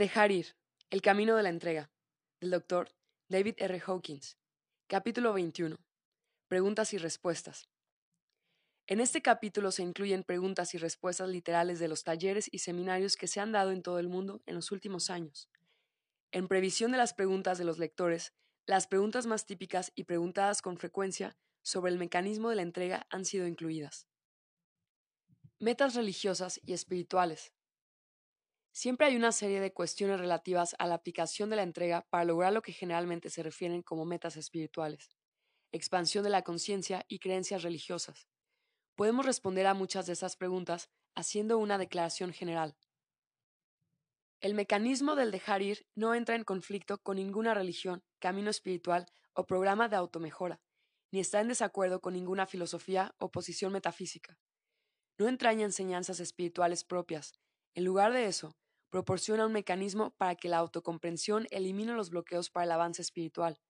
Dejar ir. El camino de la entrega. Del doctor David R. Hawkins. Capítulo 21. Preguntas y respuestas. En este capítulo se incluyen preguntas y respuestas literales de los talleres y seminarios que se han dado en todo el mundo en los últimos años. En previsión de las preguntas de los lectores, las preguntas más típicas y preguntadas con frecuencia sobre el mecanismo de la entrega han sido incluidas. Metas religiosas y espirituales. Siempre hay una serie de cuestiones relativas a la aplicación de la entrega para lograr lo que generalmente se refieren como metas espirituales, expansión de la conciencia y creencias religiosas. Podemos responder a muchas de esas preguntas haciendo una declaración general. El mecanismo del dejar ir no entra en conflicto con ninguna religión, camino espiritual o programa de automejora, ni está en desacuerdo con ninguna filosofía o posición metafísica. No entraña enseñanzas espirituales propias. En lugar de eso, proporciona un mecanismo para que la autocomprensión elimine los bloqueos para el avance espiritual.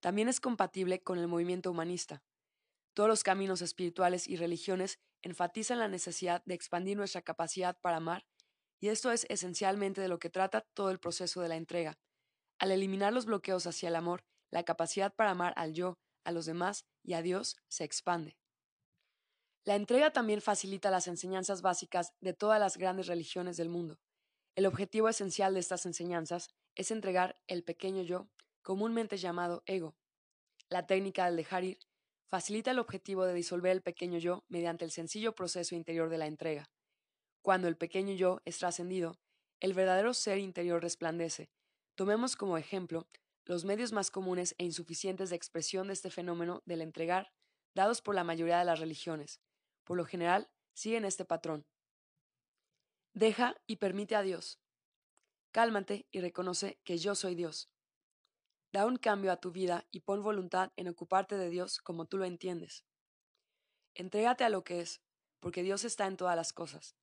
También es compatible con el movimiento humanista. Todos los caminos espirituales y religiones enfatizan la necesidad de expandir nuestra capacidad para amar, y esto es esencialmente de lo que trata todo el proceso de la entrega. Al eliminar los bloqueos hacia el amor, la capacidad para amar al yo, a los demás y a Dios se expande. La entrega también facilita las enseñanzas básicas de todas las grandes religiones del mundo. El objetivo esencial de estas enseñanzas es entregar el pequeño yo, comúnmente llamado ego. La técnica del dejar ir facilita el objetivo de disolver el pequeño yo mediante el sencillo proceso interior de la entrega. Cuando el pequeño yo es trascendido, el verdadero ser interior resplandece. Tomemos como ejemplo los medios más comunes e insuficientes de expresión de este fenómeno del entregar, dados por la mayoría de las religiones. Por lo general, siguen este patrón. Deja y permite a Dios. Cálmate y reconoce que yo soy Dios. Da un cambio a tu vida y pon voluntad en ocuparte de Dios como tú lo entiendes. Entrégate a lo que es, porque Dios está en todas las cosas.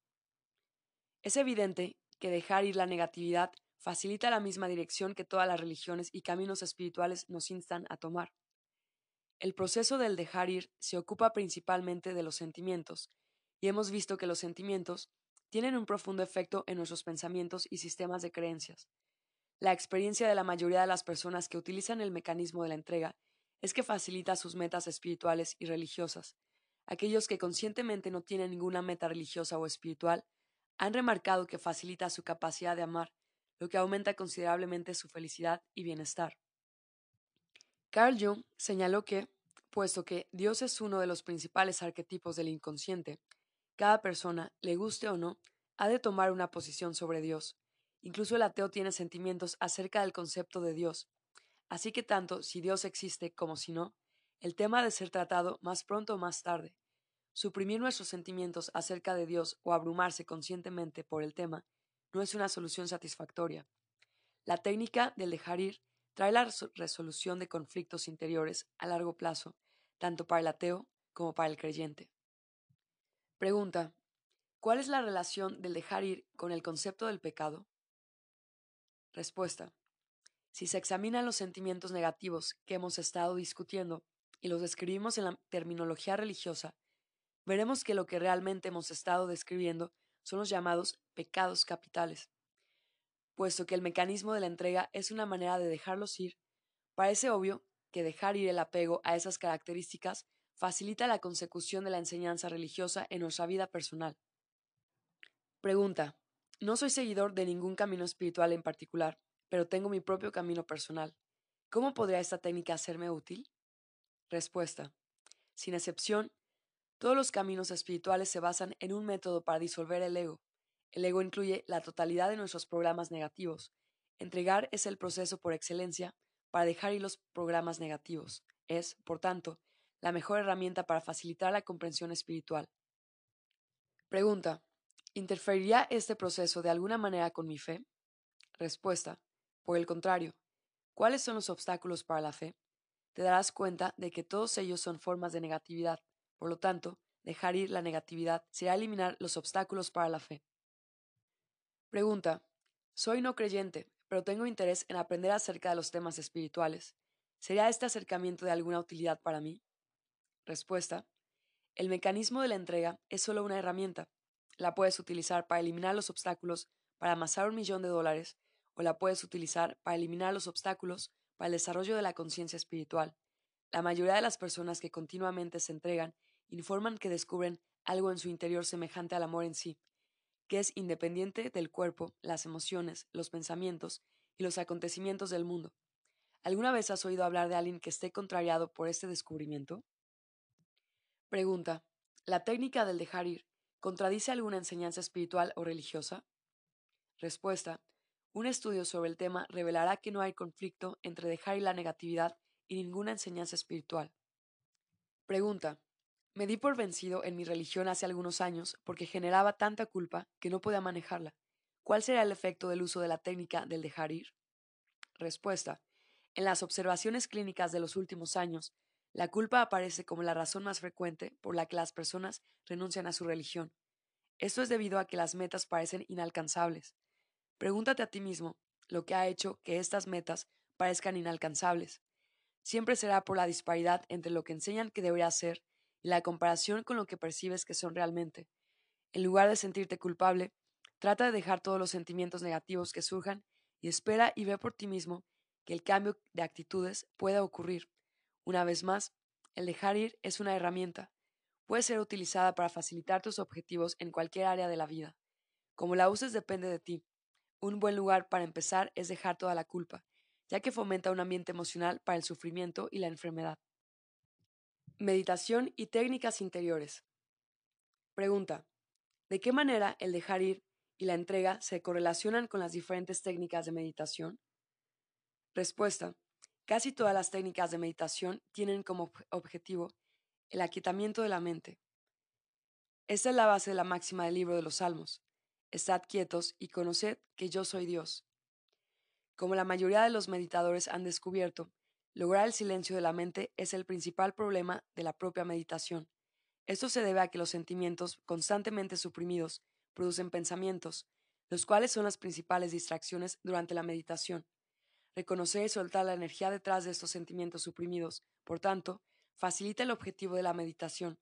Es evidente que dejar ir la negatividad facilita la misma dirección que todas las religiones y caminos espirituales nos instan a tomar. El proceso del dejar ir se ocupa principalmente de los sentimientos, y hemos visto que los sentimientos tienen un profundo efecto en nuestros pensamientos y sistemas de creencias. La experiencia de la mayoría de las personas que utilizan el mecanismo de la entrega es que facilita sus metas espirituales y religiosas. Aquellos que conscientemente no tienen ninguna meta religiosa o espiritual han remarcado que facilita su capacidad de amar, lo que aumenta considerablemente su felicidad y bienestar. Carl Jung señaló que, puesto que Dios es uno de los principales arquetipos del inconsciente, cada persona, le guste o no, ha de tomar una posición sobre Dios. Incluso el ateo tiene sentimientos acerca del concepto de Dios. Así que tanto si Dios existe como si no, el tema ha de ser tratado más pronto o más tarde. Suprimir nuestros sentimientos acerca de Dios o abrumarse conscientemente por el tema no es una solución satisfactoria. La técnica del dejar ir trae la resolución de conflictos interiores a largo plazo, tanto para el ateo como para el creyente. Pregunta. ¿Cuál es la relación del dejar ir con el concepto del pecado? Respuesta. Si se examinan los sentimientos negativos que hemos estado discutiendo y los describimos en la terminología religiosa, veremos que lo que realmente hemos estado describiendo son los llamados pecados capitales. Puesto que el mecanismo de la entrega es una manera de dejarlos ir, parece obvio que dejar ir el apego a esas características facilita la consecución de la enseñanza religiosa en nuestra vida personal. Pregunta. No soy seguidor de ningún camino espiritual en particular, pero tengo mi propio camino personal. ¿Cómo podría esta técnica hacerme útil? Respuesta. Sin excepción, todos los caminos espirituales se basan en un método para disolver el ego. El ego incluye la totalidad de nuestros programas negativos. Entregar es el proceso por excelencia para dejar ir los programas negativos. Es, por tanto, la mejor herramienta para facilitar la comprensión espiritual. Pregunta. ¿Interferiría este proceso de alguna manera con mi fe? Respuesta. Por el contrario. ¿Cuáles son los obstáculos para la fe? Te darás cuenta de que todos ellos son formas de negatividad. Por lo tanto, dejar ir la negatividad será eliminar los obstáculos para la fe. Pregunta. Soy no creyente, pero tengo interés en aprender acerca de los temas espirituales. ¿Sería este acercamiento de alguna utilidad para mí? Respuesta. El mecanismo de la entrega es solo una herramienta. La puedes utilizar para eliminar los obstáculos para amasar un millón de dólares o la puedes utilizar para eliminar los obstáculos para el desarrollo de la conciencia espiritual. La mayoría de las personas que continuamente se entregan informan que descubren algo en su interior semejante al amor en sí, que es independiente del cuerpo, las emociones, los pensamientos y los acontecimientos del mundo. ¿Alguna vez has oído hablar de alguien que esté contrariado por este descubrimiento? Pregunta. ¿La técnica del dejar ir contradice alguna enseñanza espiritual o religiosa? Respuesta. Un estudio sobre el tema revelará que no hay conflicto entre dejar ir la negatividad y ninguna enseñanza espiritual. Pregunta. Me di por vencido en mi religión hace algunos años porque generaba tanta culpa que no podía manejarla. ¿Cuál será el efecto del uso de la técnica del dejar ir? Respuesta. En las observaciones clínicas de los últimos años, la culpa aparece como la razón más frecuente por la que las personas renuncian a su religión. Esto es debido a que las metas parecen inalcanzables. Pregúntate a ti mismo lo que ha hecho que estas metas parezcan inalcanzables. Siempre será por la disparidad entre lo que enseñan que debería ser y la comparación con lo que percibes que son realmente. En lugar de sentirte culpable, trata de dejar todos los sentimientos negativos que surjan y espera y ve por ti mismo que el cambio de actitudes pueda ocurrir. Una vez más, el dejar ir es una herramienta. Puede ser utilizada para facilitar tus objetivos en cualquier área de la vida. Como la uses depende de ti. Un buen lugar para empezar es dejar toda la culpa, ya que fomenta un ambiente emocional para el sufrimiento y la enfermedad. Meditación y técnicas interiores. Pregunta. ¿De qué manera el dejar ir y la entrega se correlacionan con las diferentes técnicas de meditación? Respuesta. Casi todas las técnicas de meditación tienen como objetivo el aquietamiento de la mente. Esta es la base de la máxima del libro de los Salmos. Estad quietos y conoced que yo soy Dios. Como la mayoría de los meditadores han descubierto, Lograr el silencio de la mente es el principal problema de la propia meditación. Esto se debe a que los sentimientos constantemente suprimidos producen pensamientos, los cuales son las principales distracciones durante la meditación. Reconocer y soltar la energía detrás de estos sentimientos suprimidos, por tanto, facilita el objetivo de la meditación.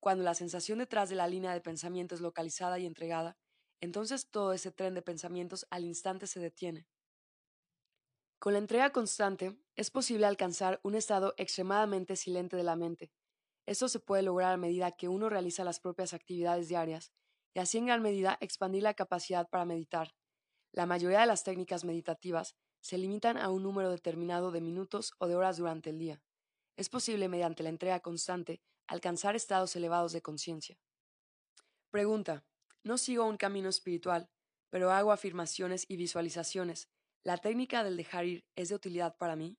Cuando la sensación detrás de la línea de pensamiento es localizada y entregada, entonces todo ese tren de pensamientos al instante se detiene. Con la entrega constante, es posible alcanzar un estado extremadamente silente de la mente. Esto se puede lograr a medida que uno realiza las propias actividades diarias, y así en gran medida expandir la capacidad para meditar. La mayoría de las técnicas meditativas se limitan a un número determinado de minutos o de horas durante el día. Es posible, mediante la entrega constante, alcanzar estados elevados de conciencia. Pregunta. No sigo un camino espiritual, pero hago afirmaciones y visualizaciones ¿La técnica del dejar ir es de utilidad para mí?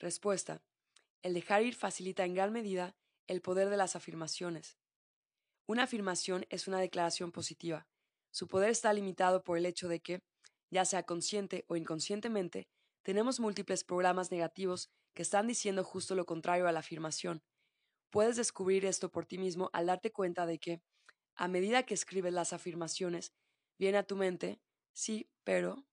Respuesta. El dejar ir facilita en gran medida el poder de las afirmaciones. Una afirmación es una declaración positiva. Su poder está limitado por el hecho de que, ya sea consciente o inconscientemente, tenemos múltiples programas negativos que están diciendo justo lo contrario a la afirmación. Puedes descubrir esto por ti mismo al darte cuenta de que, a medida que escribes las afirmaciones, viene a tu mente, sí, pero,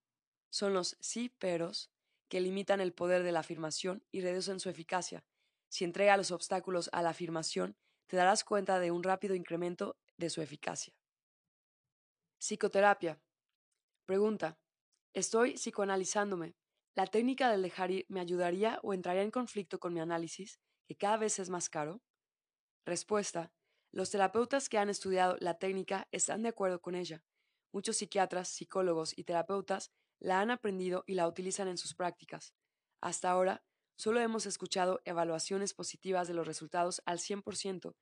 son los sí peros que limitan el poder de la afirmación y reducen su eficacia. Si entrega los obstáculos a la afirmación, te darás cuenta de un rápido incremento de su eficacia. Psicoterapia. Pregunta. Estoy psicoanalizándome. ¿La técnica del dejar ir me ayudaría o entraría en conflicto con mi análisis, que cada vez es más caro? Respuesta. Los terapeutas que han estudiado la técnica están de acuerdo con ella. Muchos psiquiatras, psicólogos y terapeutas la han aprendido y la utilizan en sus prácticas. Hasta ahora, solo hemos escuchado evaluaciones positivas de los resultados al 100%,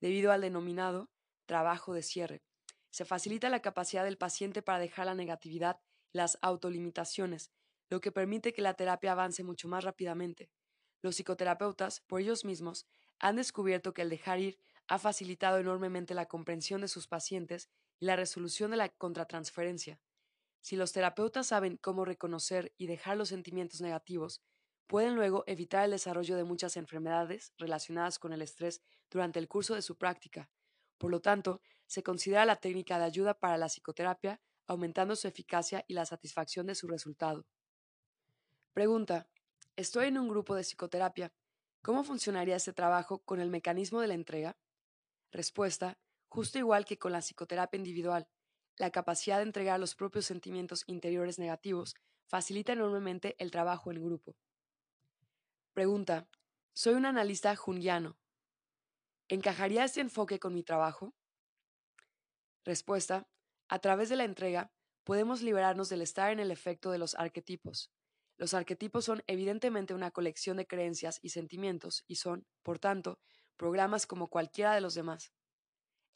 debido al denominado trabajo de cierre. Se facilita la capacidad del paciente para dejar la negatividad las autolimitaciones, lo que permite que la terapia avance mucho más rápidamente. Los psicoterapeutas, por ellos mismos, han descubierto que el dejar ir ha facilitado enormemente la comprensión de sus pacientes y la resolución de la contratransferencia. Si los terapeutas saben cómo reconocer y dejar los sentimientos negativos, pueden luego evitar el desarrollo de muchas enfermedades relacionadas con el estrés durante el curso de su práctica. Por lo tanto, se considera la técnica de ayuda para la psicoterapia, aumentando su eficacia y la satisfacción de su resultado. Pregunta. Estoy en un grupo de psicoterapia. ¿Cómo funcionaría este trabajo con el mecanismo de la entrega? Respuesta. Justo igual que con la psicoterapia individual. la capacidad de entregar los propios sentimientos interiores negativos facilita enormemente el trabajo en grupo. Pregunta. Soy un analista junguiano. ¿Encajaría este enfoque con mi trabajo? Respuesta. A través de la entrega, podemos liberarnos del estar en el efecto de los arquetipos. Los arquetipos son evidentemente una colección de creencias y sentimientos y son, por tanto, programas como cualquiera de los demás.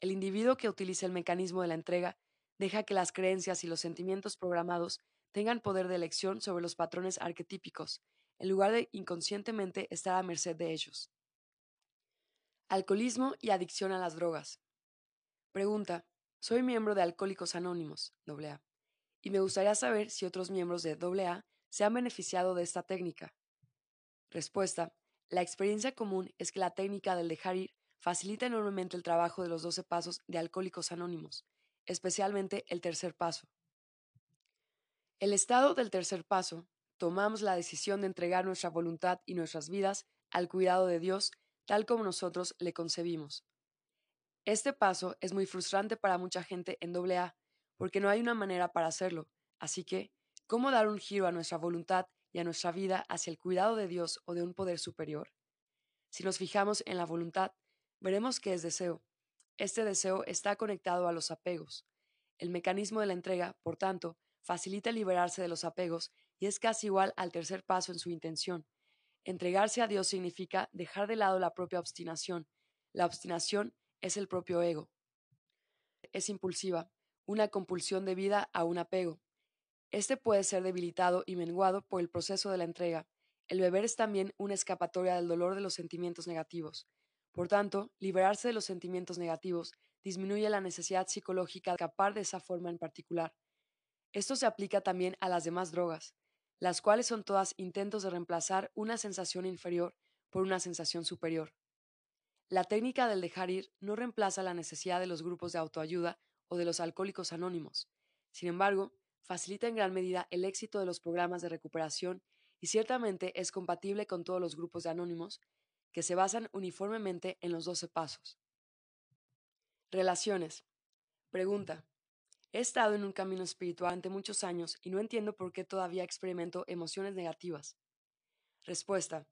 El individuo que utiliza el mecanismo de la entrega deja que las creencias y los sentimientos programados tengan poder de elección sobre los patrones arquetípicos, en lugar de inconscientemente estar a merced de ellos. Alcoholismo y adicción a las drogas. Pregunta. Soy miembro de Alcohólicos Anónimos, AA, y me gustaría saber si otros miembros de AA se han beneficiado de esta técnica. Respuesta. La experiencia común es que la técnica del dejar ir facilita enormemente el trabajo de los 12 pasos de Alcohólicos Anónimos, especialmente el tercer paso. El estado del tercer paso, tomamos la decisión de entregar nuestra voluntad y nuestras vidas al cuidado de Dios tal como nosotros le concebimos. Este paso es muy frustrante para mucha gente en AA, porque no hay una manera para hacerlo, así que, ¿cómo dar un giro a nuestra voluntad y a nuestra vida hacia el cuidado de Dios o de un poder superior? Si nos fijamos en la voluntad, veremos que es deseo. Este deseo está conectado a los apegos. El mecanismo de la entrega, por tanto, facilita liberarse de los apegos y es casi igual al tercer paso en su intención. Entregarse a Dios significa dejar de lado la propia obstinación. La obstinación es el propio ego. Es impulsiva, una compulsión debida a un apego. Este puede ser debilitado y menguado por el proceso de la entrega. El beber es también una escapatoria del dolor de los sentimientos negativos. Por tanto, liberarse de los sentimientos negativos disminuye la necesidad psicológica de escapar de esa forma en particular. Esto se aplica también a las demás drogas, las cuales son todas intentos de reemplazar una sensación inferior por una sensación superior. La técnica del dejar ir no reemplaza la necesidad de los grupos de autoayuda o de los alcohólicos anónimos. Sin embargo, facilita en gran medida el éxito de los programas de recuperación y ciertamente es compatible con todos los grupos de anónimos que se basan uniformemente en los 12 pasos. Relaciones. Pregunta. He estado en un camino espiritual durante muchos años y no entiendo por qué todavía experimento emociones negativas. Respuesta.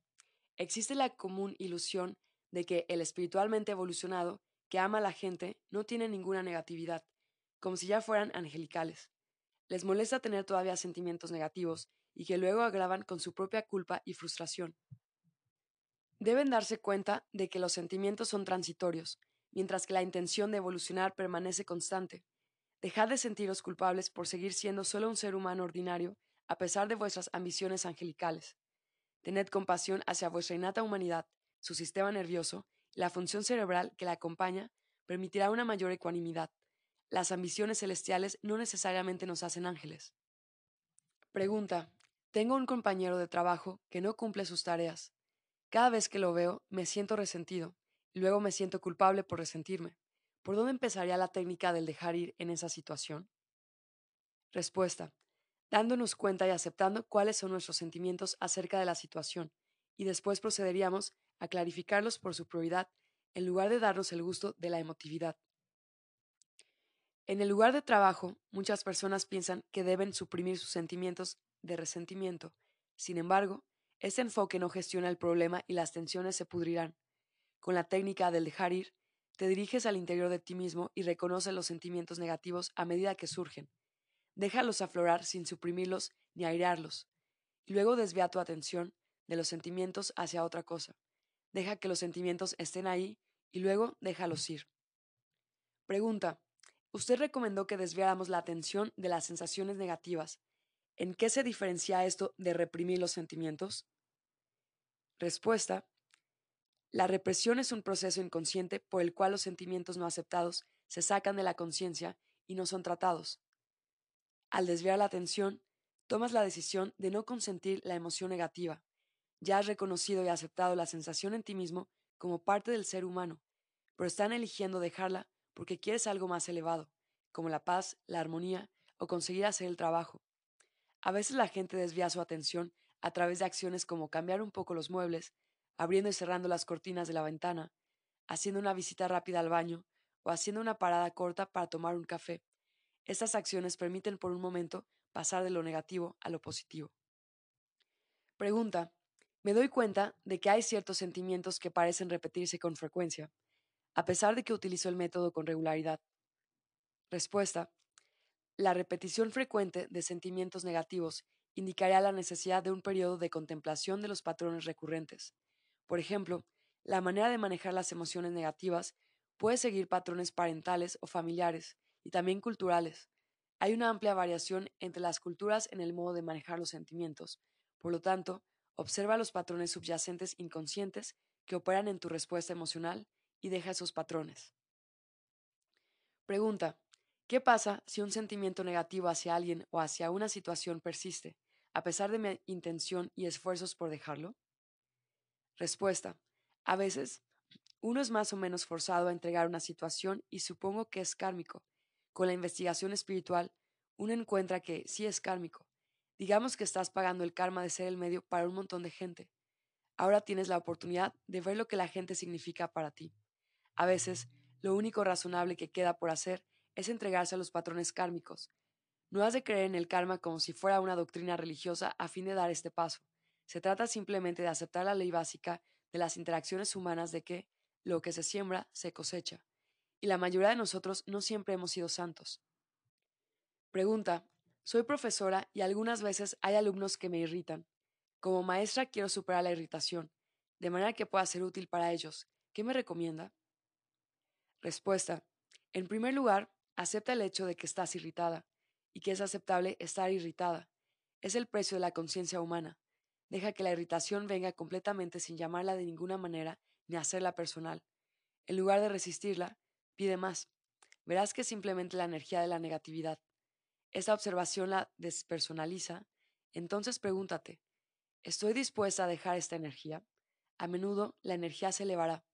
Existe la común ilusión de que el espiritualmente evolucionado, que ama a la gente, no tiene ninguna negatividad, como si ya fueran angelicales. Les molesta tener todavía sentimientos negativos y que luego agravan con su propia culpa y frustración. Deben darse cuenta de que los sentimientos son transitorios, mientras que la intención de evolucionar permanece constante. Dejad de sentiros culpables por seguir siendo solo un ser humano ordinario, a pesar de vuestras ambiciones angelicales. Tened compasión hacia vuestra innata humanidad, su sistema nervioso, y la función cerebral que la acompaña permitirá una mayor ecuanimidad. Las ambiciones celestiales no necesariamente nos hacen ángeles. Pregunta. Tengo un compañero de trabajo que no cumple sus tareas. Cada vez que lo veo, me siento resentido, y luego me siento culpable por resentirme. ¿Por dónde empezaría la técnica del dejar ir en esa situación? Respuesta. Dándonos cuenta y aceptando cuáles son nuestros sentimientos acerca de la situación, y después procederíamos a clarificarlos por su prioridad en lugar de darnos el gusto de la emotividad. En el lugar de trabajo, muchas personas piensan que deben suprimir sus sentimientos de resentimiento. Sin embargo, este enfoque no gestiona el problema y las tensiones se pudrirán. Con la técnica del dejar ir, te diriges al interior de ti mismo y reconoces los sentimientos negativos a medida que surgen. Déjalos aflorar sin suprimirlos ni airearlos. Y luego desvía tu atención de los sentimientos hacia otra cosa. Deja que los sentimientos estén ahí y luego déjalos ir. Pregunta. Usted recomendó que desviáramos la atención de las sensaciones negativas. ¿En qué se diferencia esto de reprimir los sentimientos? Respuesta. La represión es un proceso inconsciente por el cual los sentimientos no aceptados se sacan de la conciencia y no son tratados. Al desviar la atención, tomas la decisión de no consentir la emoción negativa. Ya has reconocido y aceptado la sensación en ti mismo como parte del ser humano, pero están eligiendo dejarla porque quieres algo más elevado, como la paz, la armonía o conseguir hacer el trabajo. A veces la gente desvía su atención a través de acciones como cambiar un poco los muebles, abriendo y cerrando las cortinas de la ventana, haciendo una visita rápida al baño o haciendo una parada corta para tomar un café. estas acciones permiten por un momento pasar de lo negativo a lo positivo. Pregunta. Me doy cuenta de que hay ciertos sentimientos que parecen repetirse con frecuencia, a pesar de que utilizo el método con regularidad. Respuesta. La repetición frecuente de sentimientos negativos indicaría la necesidad de un periodo de contemplación de los patrones recurrentes. Por ejemplo, la manera de manejar las emociones negativas puede seguir patrones parentales o familiares, y también culturales. Hay una amplia variación entre las culturas en el modo de manejar los sentimientos. Por lo tanto, observa los patrones subyacentes inconscientes que operan en tu respuesta emocional y deja esos patrones. Pregunta. ¿Qué pasa si un sentimiento negativo hacia alguien o hacia una situación persiste, a pesar de mi intención y esfuerzos por dejarlo? Respuesta. A veces, uno es más o menos forzado a entregar una situación y supongo que es kármico. Con la investigación espiritual, uno encuentra que sí es kármico. Digamos que estás pagando el karma de ser el medio para un montón de gente. Ahora tienes la oportunidad de ver lo que la gente significa para ti. A veces, lo único razonable que queda por hacer es entregarse a los patrones kármicos. No has de creer en el karma como si fuera una doctrina religiosa a fin de dar este paso. Se trata simplemente de aceptar la ley básica de las interacciones humanas de que lo que se siembra se cosecha. Y la mayoría de nosotros no siempre hemos sido santos. Pregunta. Soy profesora y algunas veces hay alumnos que me irritan. Como maestra quiero superar la irritación, de manera que pueda ser útil para ellos. ¿Qué me recomienda? Respuesta. En primer lugar, Acepta el hecho de que estás irritada y que es aceptable estar irritada. Es el precio de la conciencia humana. Deja que la irritación venga completamente sin llamarla de ninguna manera ni hacerla personal. En lugar de resistirla, pide más. Verás que es simplemente la energía de la negatividad. Esta observación la despersonaliza. Entonces pregúntate, ¿estoy dispuesta a dejar esta energía? A menudo la energía se elevará.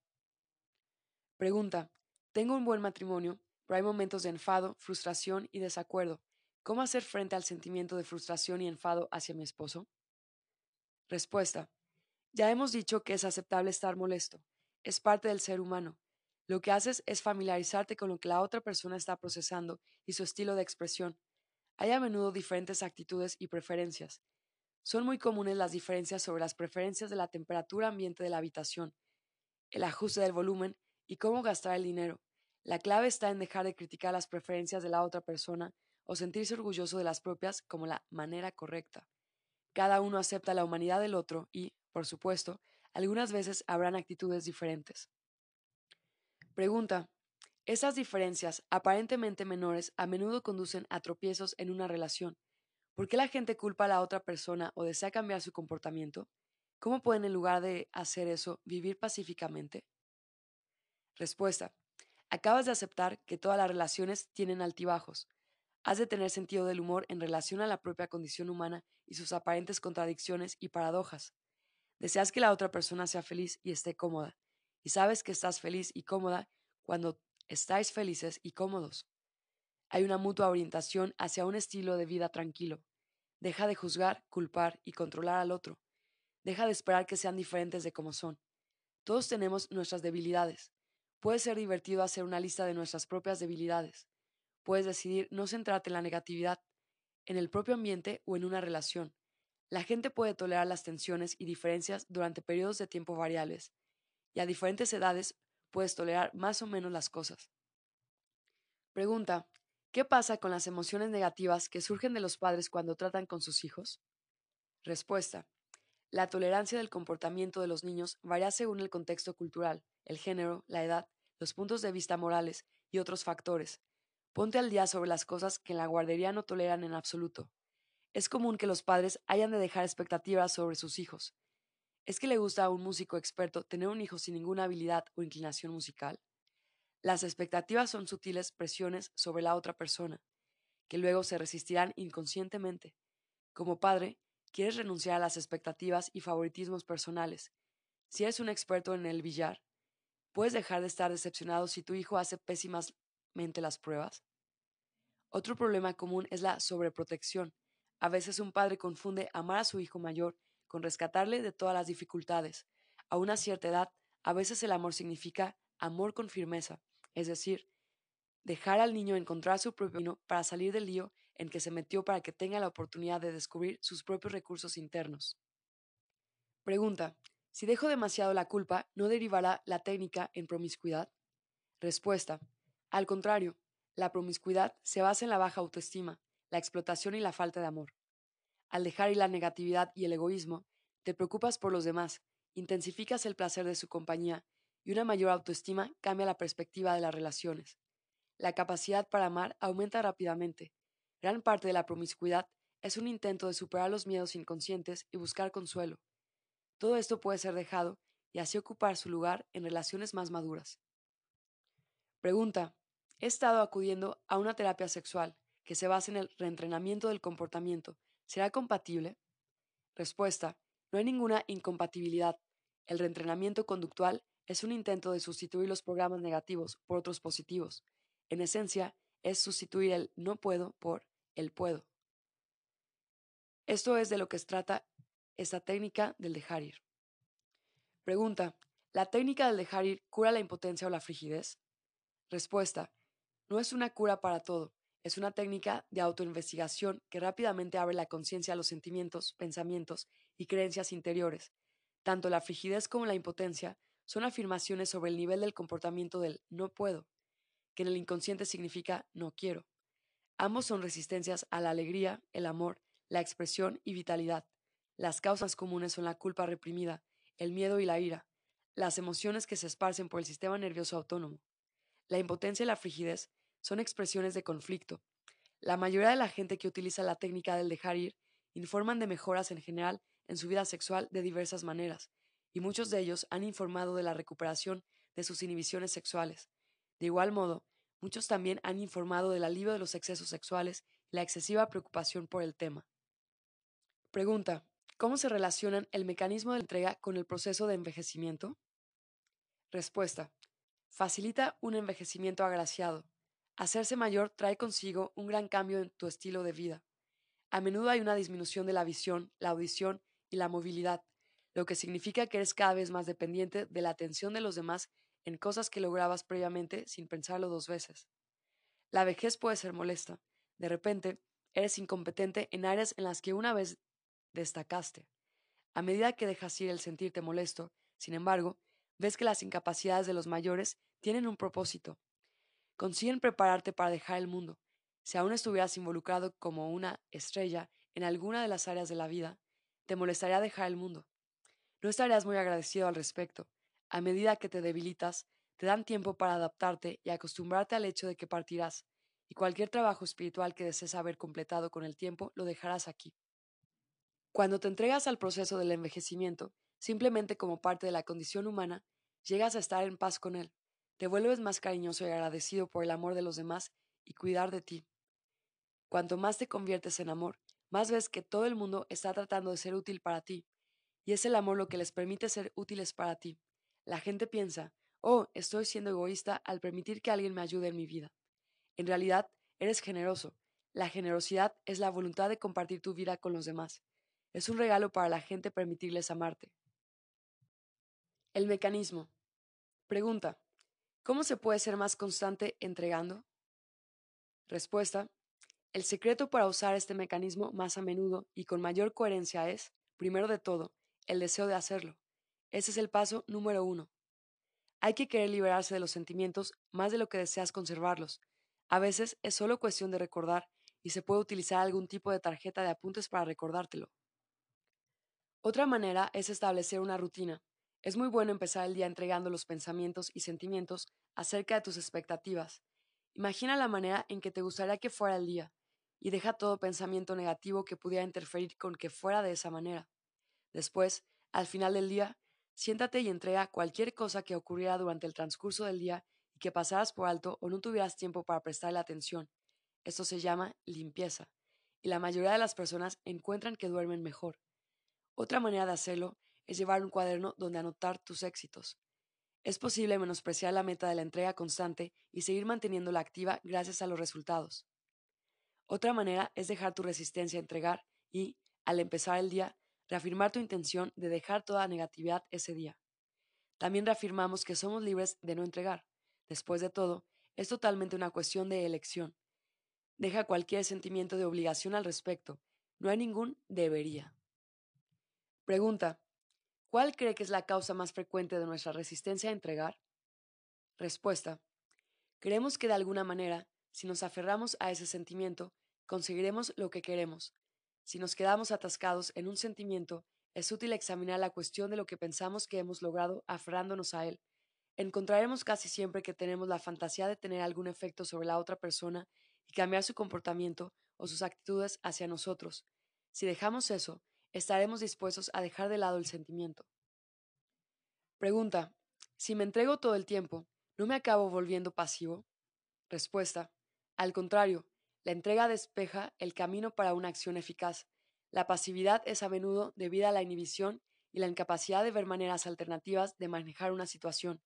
Pregunta, ¿tengo un buen matrimonio? pero hay momentos de enfado, frustración y desacuerdo. ¿Cómo hacer frente al sentimiento de frustración y enfado hacia mi esposo? Respuesta. Ya hemos dicho que es aceptable estar molesto. Es parte del ser humano. Lo que haces es familiarizarte con lo que la otra persona está procesando y su estilo de expresión. Hay a menudo diferentes actitudes y preferencias. Son muy comunes las diferencias sobre las preferencias de la temperatura ambiente de la habitación, el ajuste del volumen y cómo gastar el dinero. La clave está en dejar de criticar las preferencias de la otra persona o sentirse orgulloso de las propias como la manera correcta. Cada uno acepta la humanidad del otro y, por supuesto, algunas veces habrán actitudes diferentes. Pregunta. Esas diferencias, aparentemente menores, a menudo conducen a tropiezos en una relación. ¿Por qué la gente culpa a la otra persona o desea cambiar su comportamiento? ¿Cómo pueden, en lugar de hacer eso, vivir pacíficamente? Respuesta. Acabas de aceptar que todas las relaciones tienen altibajos. Has de tener sentido del humor en relación a la propia condición humana y sus aparentes contradicciones y paradojas. Deseas que la otra persona sea feliz y esté cómoda, y sabes que estás feliz y cómoda cuando estáis felices y cómodos. Hay una mutua orientación hacia un estilo de vida tranquilo. Deja de juzgar, culpar y controlar al otro. Deja de esperar que sean diferentes de como son. Todos tenemos nuestras debilidades. Puede ser divertido hacer una lista de nuestras propias debilidades. Puedes decidir no centrarte en la negatividad, en el propio ambiente o en una relación. La gente puede tolerar las tensiones y diferencias durante periodos de tiempo variables, y a diferentes edades puedes tolerar más o menos las cosas. Pregunta, ¿qué pasa con las emociones negativas que surgen de los padres cuando tratan con sus hijos? Respuesta, la tolerancia del comportamiento de los niños varía según el contexto cultural, el género, la edad, los puntos de vista morales y otros factores. Ponte al día sobre las cosas que en la guardería no toleran en absoluto. Es común que los padres hayan de dejar expectativas sobre sus hijos. ¿Es que le gusta a un músico experto tener un hijo sin ninguna habilidad o inclinación musical? Las expectativas son sutiles presiones sobre la otra persona, que luego se resistirán inconscientemente. Como padre, quieres renunciar a las expectativas y favoritismos personales. Si eres un experto en el billar, ¿puedes dejar de estar decepcionado si tu hijo hace pésimamente las pruebas? Otro problema común es la sobreprotección. A veces un padre confunde amar a su hijo mayor con rescatarle de todas las dificultades. A una cierta edad, a veces el amor significa amor con firmeza, es decir, dejar al niño encontrar su propio camino para salir del lío en que se metió para que tenga la oportunidad de descubrir sus propios recursos internos. Pregunta. Si dejo demasiado la culpa, ¿no derivará la técnica en promiscuidad? Respuesta. Al contrario, la promiscuidad se basa en la baja autoestima, la explotación y la falta de amor. Al dejar ir la negatividad y el egoísmo, te preocupas por los demás, intensificas el placer de su compañía y una mayor autoestima cambia la perspectiva de las relaciones. La capacidad para amar aumenta rápidamente. Gran parte de la promiscuidad es un intento de superar los miedos inconscientes y buscar consuelo. Todo esto puede ser dejado y así ocupar su lugar en relaciones más maduras. Pregunta. He estado acudiendo a una terapia sexual que se basa en el reentrenamiento del comportamiento. ¿Será compatible? Respuesta. No hay ninguna incompatibilidad. El reentrenamiento conductual es un intento de sustituir los programas negativos por otros positivos. En esencia, es sustituir el no puedo por el puedo. Esto es de lo que se trata esta técnica del dejar ir. Pregunta. ¿La técnica del dejar ir cura la impotencia o la frigidez? Respuesta. No es una cura para todo, es una técnica de autoinvestigación que rápidamente abre la conciencia a los sentimientos, pensamientos y creencias interiores. Tanto la frigidez como la impotencia son afirmaciones sobre el nivel del comportamiento del no puedo, que en el inconsciente significa no quiero. Ambos son resistencias a la alegría, el amor, la expresión y vitalidad. Las causas comunes son la culpa reprimida, el miedo y la ira, las emociones que se esparcen por el sistema nervioso autónomo. La impotencia y la frigidez son expresiones de conflicto. La mayoría de la gente que utiliza la técnica del dejar ir informan de mejoras en general en su vida sexual de diversas maneras, y muchos de ellos han informado de la recuperación de sus inhibiciones sexuales. De igual modo, muchos también han informado del alivio de los excesos sexuales y la excesiva preocupación por el tema. Pregunta. ¿Cómo se relacionan el mecanismo de entrega con el proceso de envejecimiento? Respuesta. Facilita un envejecimiento agraciado. Hacerse mayor trae consigo un gran cambio en tu estilo de vida. A menudo hay una disminución de la visión, la audición y la movilidad, lo que significa que eres cada vez más dependiente de la atención de los demás en cosas que lograbas previamente sin pensarlo dos veces. La vejez puede ser molesta. De repente, eres incompetente en áreas en las que una vez destacaste. A medida que dejas ir el sentirte molesto, sin embargo, ves que las incapacidades de los mayores tienen un propósito. Consiguen prepararte para dejar el mundo. Si aún estuvieras involucrado como una estrella en alguna de las áreas de la vida, te molestaría dejar el mundo. No estarías muy agradecido al respecto. A medida que te debilitas, te dan tiempo para adaptarte y acostumbrarte al hecho de que partirás, y cualquier trabajo espiritual que desees haber completado con el tiempo lo dejarás aquí. Cuando te entregas al proceso del envejecimiento, simplemente como parte de la condición humana, llegas a estar en paz con él, te vuelves más cariñoso y agradecido por el amor de los demás y cuidar de ti. Cuanto más te conviertes en amor, más ves que todo el mundo está tratando de ser útil para ti, y es el amor lo que les permite ser útiles para ti. La gente piensa, oh, estoy siendo egoísta al permitir que alguien me ayude en mi vida. En realidad, eres generoso. La generosidad es la voluntad de compartir tu vida con los demás. Es un regalo para la gente permitirles amarte. El mecanismo. Pregunta. ¿Cómo se puede ser más constante entregando? Respuesta. El secreto para usar este mecanismo más a menudo y con mayor coherencia es, primero de todo, el deseo de hacerlo. Ese es el paso número uno. Hay que querer liberarse de los sentimientos más de lo que deseas conservarlos. A veces es solo cuestión de recordar y se puede utilizar algún tipo de tarjeta de apuntes para recordártelo. Otra manera es establecer una rutina. Es muy bueno empezar el día entregando los pensamientos y sentimientos acerca de tus expectativas. Imagina la manera en que te gustaría que fuera el día y deja todo pensamiento negativo que pudiera interferir con que fuera de esa manera. Después, al final del día, siéntate y entrega cualquier cosa que ocurriera durante el transcurso del día y que pasaras por alto o no tuvieras tiempo para prestarle atención. Esto se llama limpieza, y la mayoría de las personas encuentran que duermen mejor. Otra manera de hacerlo es llevar un cuaderno donde anotar tus éxitos. Es posible menospreciar la meta de la entrega constante y seguir manteniéndola activa gracias a los resultados. Otra manera es dejar tu resistencia a entregar y, al empezar el día, reafirmar tu intención de dejar toda negatividad ese día. También reafirmamos que somos libres de no entregar. Después de todo, es totalmente una cuestión de elección. Deja cualquier sentimiento de obligación al respecto. No hay ningún debería. Pregunta. ¿Cuál cree que es la causa más frecuente de nuestra resistencia a entregar? Respuesta. Creemos que de alguna manera, si nos aferramos a ese sentimiento, conseguiremos lo que queremos. Si nos quedamos atascados en un sentimiento, es útil examinar la cuestión de lo que pensamos que hemos logrado aferrándonos a él. Encontraremos casi siempre que tenemos la fantasía de tener algún efecto sobre la otra persona y cambiar su comportamiento o sus actitudes hacia nosotros. Si dejamos eso, estaremos dispuestos a dejar de lado el sentimiento. Pregunta. Si me entrego todo el tiempo, ¿no me acabo volviendo pasivo? Respuesta. Al contrario, la entrega despeja el camino para una acción eficaz. La pasividad es a menudo debida a la inhibición y la incapacidad de ver maneras alternativas de manejar una situación.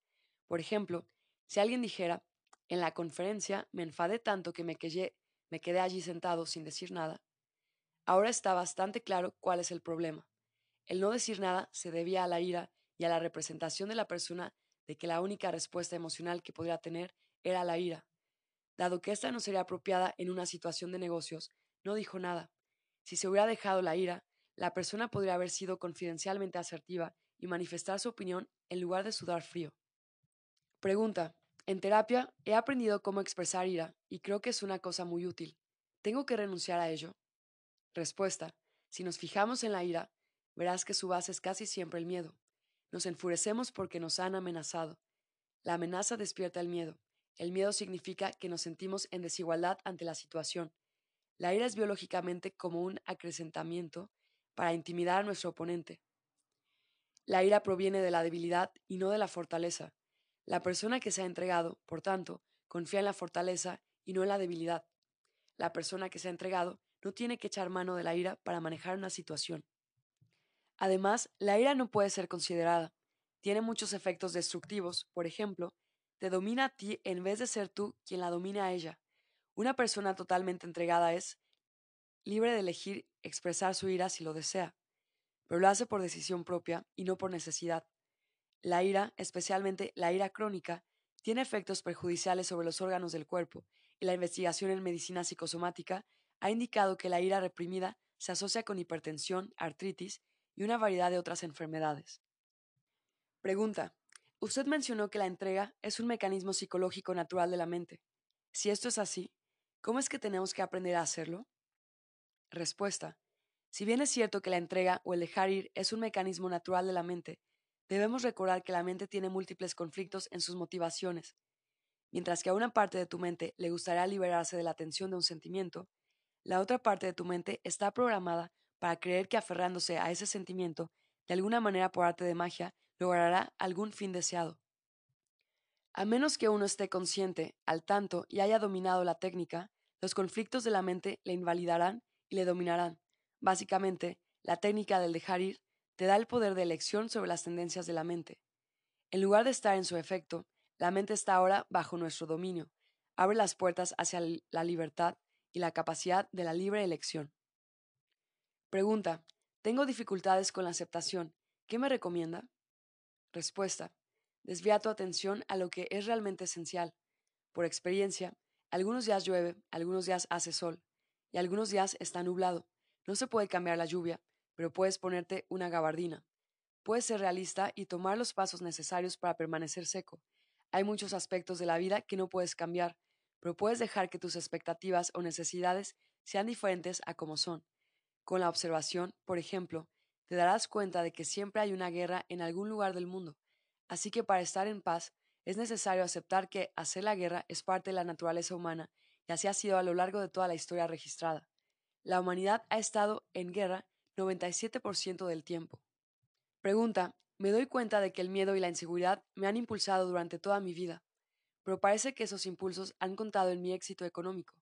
Por ejemplo, si alguien dijera, en la conferencia me enfadé tanto que me quedé, me quedé allí sentado sin decir nada, ahora está bastante claro cuál es el problema. El no decir nada se debía a la ira y a la representación de la persona de que la única respuesta emocional que podría tener era la ira. Dado que ésta no sería apropiada en una situación de negocios, no dijo nada. Si se hubiera dejado la ira, la persona podría haber sido confidencialmente asertiva y manifestar su opinión en lugar de sudar frío. Pregunta. En terapia he aprendido cómo expresar ira y creo que es una cosa muy útil. ¿Tengo que renunciar a ello? Respuesta. Si nos fijamos en la ira, verás que su base es casi siempre el miedo. Nos enfurecemos porque nos han amenazado. La amenaza despierta el miedo. El miedo significa que nos sentimos en desigualdad ante la situación. La ira es biológicamente como un acrecentamiento para intimidar a nuestro oponente. La ira proviene de la debilidad y no de la fortaleza. La persona que se ha entregado, por tanto, confía en la fortaleza y no en la debilidad. La persona que se ha entregado no tiene que echar mano de la ira para manejar una situación. Además, la ira no puede ser considerada. Tiene muchos efectos destructivos. Por ejemplo, te domina a ti en vez de ser tú quien la domine a ella. Una persona totalmente entregada es libre de elegir expresar su ira si lo desea, pero lo hace por decisión propia y no por necesidad. La ira, especialmente la ira crónica, tiene efectos perjudiciales sobre los órganos del cuerpo, y la investigación en medicina psicosomática ha indicado que la ira reprimida se asocia con hipertensión, artritis y una variedad de otras enfermedades. Pregunta. Usted mencionó que la entrega es un mecanismo psicológico natural de la mente. Si esto es así, ¿cómo es que tenemos que aprender a hacerlo? Respuesta. Si bien es cierto que la entrega o el dejar ir es un mecanismo natural de la mente, Debemos recordar que la mente tiene múltiples conflictos en sus motivaciones. Mientras que a una parte de tu mente le gustaría liberarse de la tensión de un sentimiento, la otra parte de tu mente está programada para creer que aferrándose a ese sentimiento, de alguna manera por arte de magia, logrará algún fin deseado. A menos que uno esté consciente, al tanto y haya dominado la técnica, los conflictos de la mente le invalidarán y le dominarán. Básicamente, la técnica del dejar ir te da el poder de elección sobre las tendencias de la mente. En lugar de estar en su efecto, la mente está ahora bajo nuestro dominio, abre las puertas hacia la libertad y la capacidad de la libre elección. Pregunta. Tengo dificultades con la aceptación. ¿Qué me recomienda? Respuesta. Desvía tu atención a lo que es realmente esencial. Por experiencia, algunos días llueve, algunos días hace sol, y algunos días está nublado. No se puede cambiar la lluvia, pero puedes ponerte una gabardina. Puedes ser realista y tomar los pasos necesarios para permanecer seco. Hay muchos aspectos de la vida que no puedes cambiar, pero puedes dejar que tus expectativas o necesidades sean diferentes a como son. Con la observación, por ejemplo, te darás cuenta de que siempre hay una guerra en algún lugar del mundo, así que para estar en paz es necesario aceptar que hacer la guerra es parte de la naturaleza humana y así ha sido a lo largo de toda la historia registrada. La humanidad ha estado en guerra 97% del tiempo. Pregunta, me doy cuenta de que el miedo y la inseguridad me han impulsado durante toda mi vida, pero parece que esos impulsos han contado en mi éxito económico.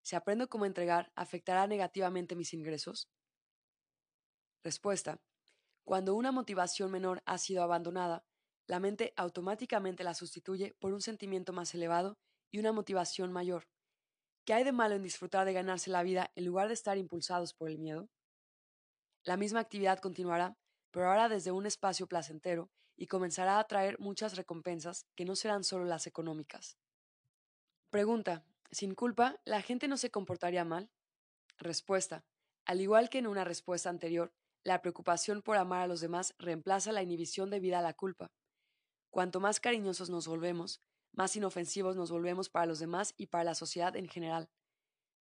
Si aprendo cómo entregar, ¿afectará negativamente mis ingresos? Respuesta. Cuando una motivación menor ha sido abandonada, la mente automáticamente la sustituye por un sentimiento más elevado y una motivación mayor. ¿Qué hay de malo en disfrutar de ganarse la vida en lugar de estar impulsados por el miedo? La misma actividad continuará, pero ahora desde un espacio placentero y comenzará a traer muchas recompensas que no serán solo las económicas. Pregunta. ¿Sin culpa, la gente no se comportaría mal? Respuesta. Al igual que en una respuesta anterior, la preocupación por amar a los demás reemplaza la inhibición debida a la culpa. Cuanto más cariñosos nos volvemos, más inofensivos nos volvemos para los demás y para la sociedad en general.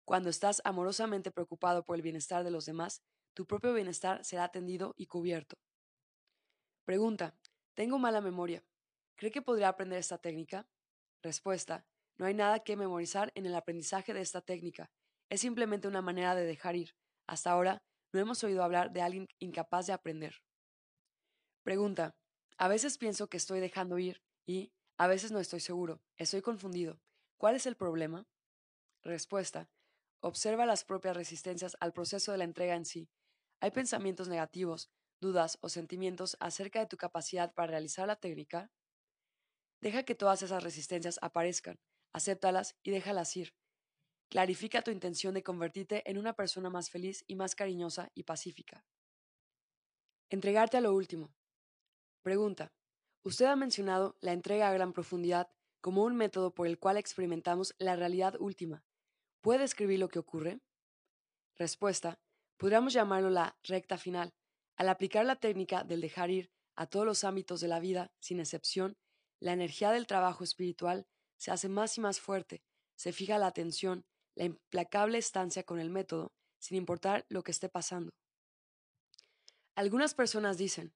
Cuando estás amorosamente preocupado por el bienestar de los demás, tu propio bienestar será atendido y cubierto. Pregunta. Tengo mala memoria. ¿Cree que podría aprender esta técnica? Respuesta. No hay nada que memorizar en el aprendizaje de esta técnica. Es simplemente una manera de dejar ir. Hasta ahora, no hemos oído hablar de alguien incapaz de aprender. Pregunta. A veces pienso que estoy dejando ir y, a veces no estoy seguro. Estoy confundido. ¿Cuál es el problema? Respuesta. Observa las propias resistencias al proceso de la entrega en sí. Hay pensamientos negativos, dudas o sentimientos acerca de tu capacidad para realizar la técnica. Deja que todas esas resistencias aparezcan acéptalas y déjalas ir. Clarifica tu intención de convertirte en una persona más feliz y más cariñosa y pacífica. Entregarte a lo último. Pregunta. Usted ha mencionado la entrega a gran profundidad como un método por el cual experimentamos la realidad última. ¿Puede escribir lo que ocurre? Respuesta. Podríamos llamarlo la recta final. Al aplicar la técnica del dejar ir a todos los ámbitos de la vida, sin excepción, la energía del trabajo espiritual se hace más y más fuerte, se fija la atención, la implacable estancia con el método, sin importar lo que esté pasando. Algunas personas dicen,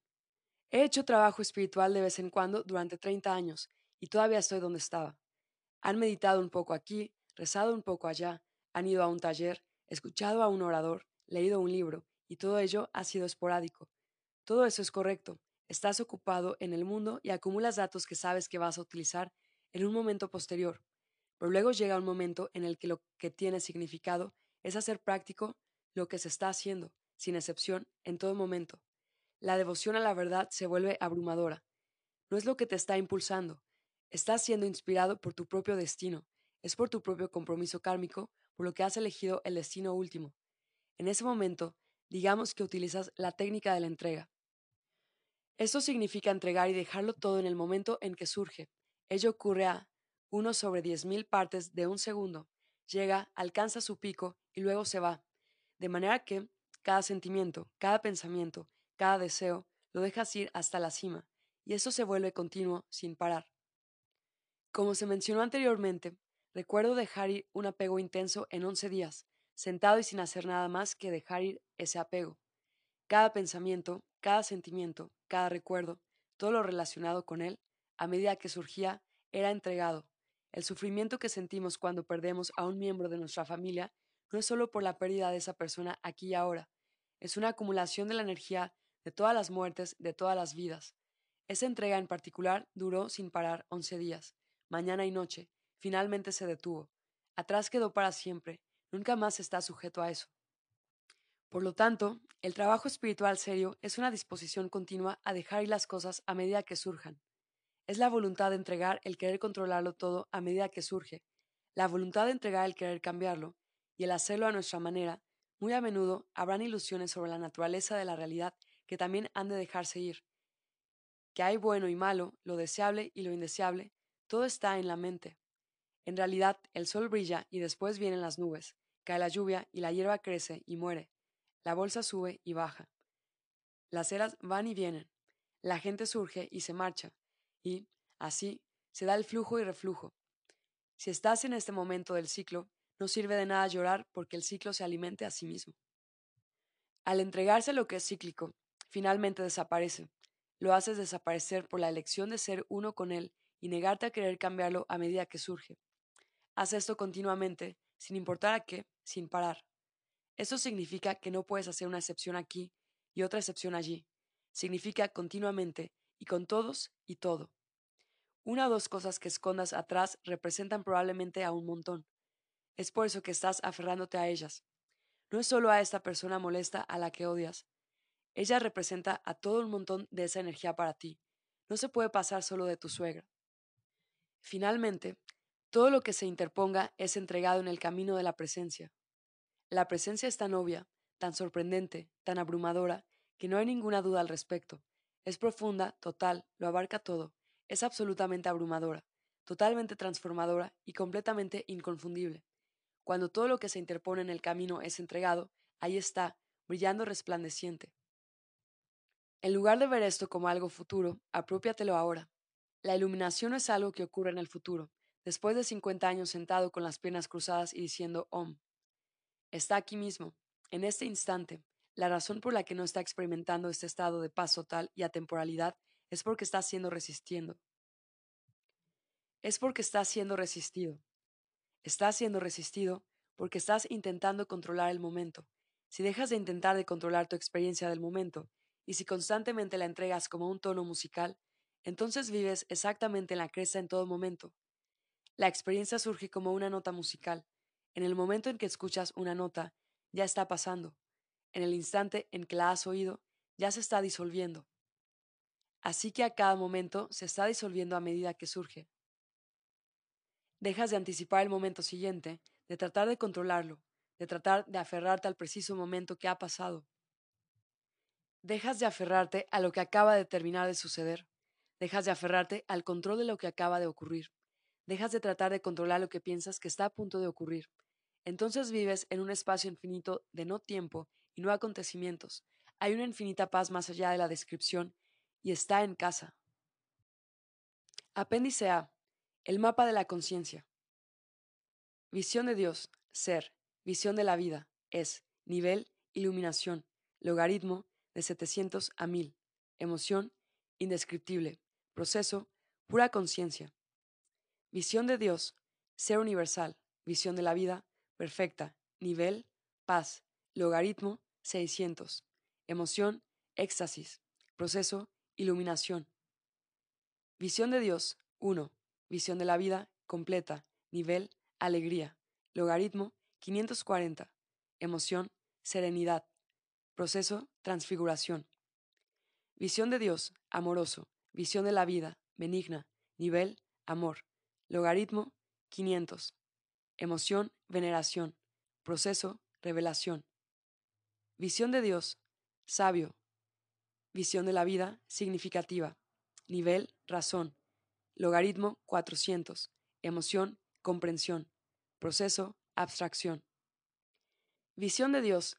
he hecho trabajo espiritual de vez en cuando durante 30 años y todavía estoy donde estaba. Han meditado un poco aquí, rezado un poco allá, han ido a un taller, escuchado a un orador, leído un libro, y todo ello ha sido esporádico. Todo eso es correcto. Estás ocupado en el mundo y acumulas datos que sabes que vas a utilizar en un momento posterior, pero luego llega un momento en el que lo que tiene significado es hacer práctico lo que se está haciendo, sin excepción, en todo momento. La devoción a la verdad se vuelve abrumadora. No es lo que te está impulsando, estás siendo inspirado por tu propio destino, es por tu propio compromiso kármico, por lo que has elegido el destino último. En ese momento, digamos que utilizas la técnica de la entrega. Esto significa entregar y dejarlo todo en el momento en que surge, Ello ocurre a 1 sobre 10.000 partes de un segundo. Llega, alcanza su pico y luego se va. De manera que cada sentimiento, cada pensamiento, cada deseo, lo dejas ir hasta la cima, y eso se vuelve continuo sin parar. Como se mencionó anteriormente, recuerdo dejar ir un apego intenso en 11 días, sentado y sin hacer nada más que dejar ir ese apego. Cada pensamiento, cada sentimiento, cada recuerdo, todo lo relacionado con él, a medida que surgía, era entregado. El sufrimiento que sentimos cuando perdemos a un miembro de nuestra familia no es solo por la pérdida de esa persona aquí y ahora, es una acumulación de la energía de todas las muertes, de todas las vidas. Esa entrega en particular duró sin parar once días, mañana y noche, finalmente se detuvo. Atrás quedó para siempre, nunca más está sujeto a eso. Por lo tanto, el trabajo espiritual serio es una disposición continua a dejar ir las cosas a medida que surjan. Es la voluntad de entregar el querer controlarlo todo a medida que surge, la voluntad de entregar el querer cambiarlo, y el hacerlo a nuestra manera, muy a menudo habrán ilusiones sobre la naturaleza de la realidad que también han de dejarse ir. Que hay bueno y malo, lo deseable y lo indeseable, todo está en la mente. En realidad, el sol brilla y después vienen las nubes, cae la lluvia y la hierba crece y muere. La bolsa sube y baja. Las eras van y vienen. La gente surge y se marcha, y, así, se da el flujo y reflujo. Si estás en este momento del ciclo, no sirve de nada llorar porque el ciclo se alimente a sí mismo. Al entregarse lo que es cíclico, finalmente desaparece. Lo haces desaparecer por la elección de ser uno con él y negarte a querer cambiarlo a medida que surge. Haz esto continuamente, sin importar a qué, sin parar. Eso significa que no puedes hacer una excepción aquí y otra excepción allí. Significa continuamente y con todos y todo. Una o dos cosas que escondas atrás representan probablemente a un montón. Es por eso que estás aferrándote a ellas. No es solo a esta persona molesta a la que odias. Ella representa a todo un montón de esa energía para ti. No se puede pasar solo de tu suegra. Finalmente, todo lo que se interponga es entregado en el camino de la presencia. La presencia es tan obvia, tan sorprendente, tan abrumadora, que no hay ninguna duda al respecto. Es profunda, total, lo abarca todo, es absolutamente abrumadora. totalmente transformadora y completamente inconfundible. Cuando todo lo que se interpone en el camino es entregado, ahí está, brillando resplandeciente. En lugar de ver esto como algo futuro, apropiatelo ahora. La iluminación no es algo que ocurre en el futuro, después de 50 años sentado con las piernas cruzadas y diciendo Om. Está aquí mismo, en este instante. La razón por la que no está experimentando este estado de paz total y atemporalidad es porque está siendo resistiendo. Es porque está siendo resistido. Está siendo resistido porque estás intentando controlar el momento. Si dejas de intentar de controlar tu experiencia del momento y si constantemente la entregas como un tono musical, entonces vives exactamente en la cresta en todo momento. La experiencia surge como una nota musical. En el momento en que escuchas una nota, ya está pasando. En el instante en que la has oído, ya se está disolviendo. Así que a cada momento se está disolviendo a medida que surge. Dejas de anticipar el momento siguiente, de tratar de controlarlo, de tratar de aferrarte al preciso momento que ha pasado. Dejas de aferrarte a lo que acaba de terminar de suceder. Dejas de aferrarte al control de lo que acaba de ocurrir. Dejas de tratar de controlar lo que piensas que está a punto de ocurrir. Entonces vives en un espacio infinito de no tiempo y no acontecimientos. Hay una infinita paz más allá de la descripción y está en casa. Apéndice A. El mapa de la conciencia. Visión de Dios, ser, visión de la vida, es, nivel, iluminación, logaritmo, de 700 a 1000. Emoción, indescriptible. Proceso, pura conciencia. Visión de Dios, ser universal. Visión de la vida, perfecta. Nivel, paz. Logaritmo, 600. Emoción, éxtasis. Proceso, iluminación. Visión de Dios, 1. Visión de la vida, completa. Nivel, alegría. Logaritmo, 540. Emoción, serenidad. Proceso, transfiguración. Visión de Dios, amoroso. Visión de la vida, benigna. Nivel, amor. Logaritmo, 500. Emoción, veneración. Proceso, revelación. Visión de Dios, sabio. Visión de la vida, significativa. Nivel, razón. Logaritmo, 400. Emoción, comprensión. Proceso, abstracción. Visión de Dios,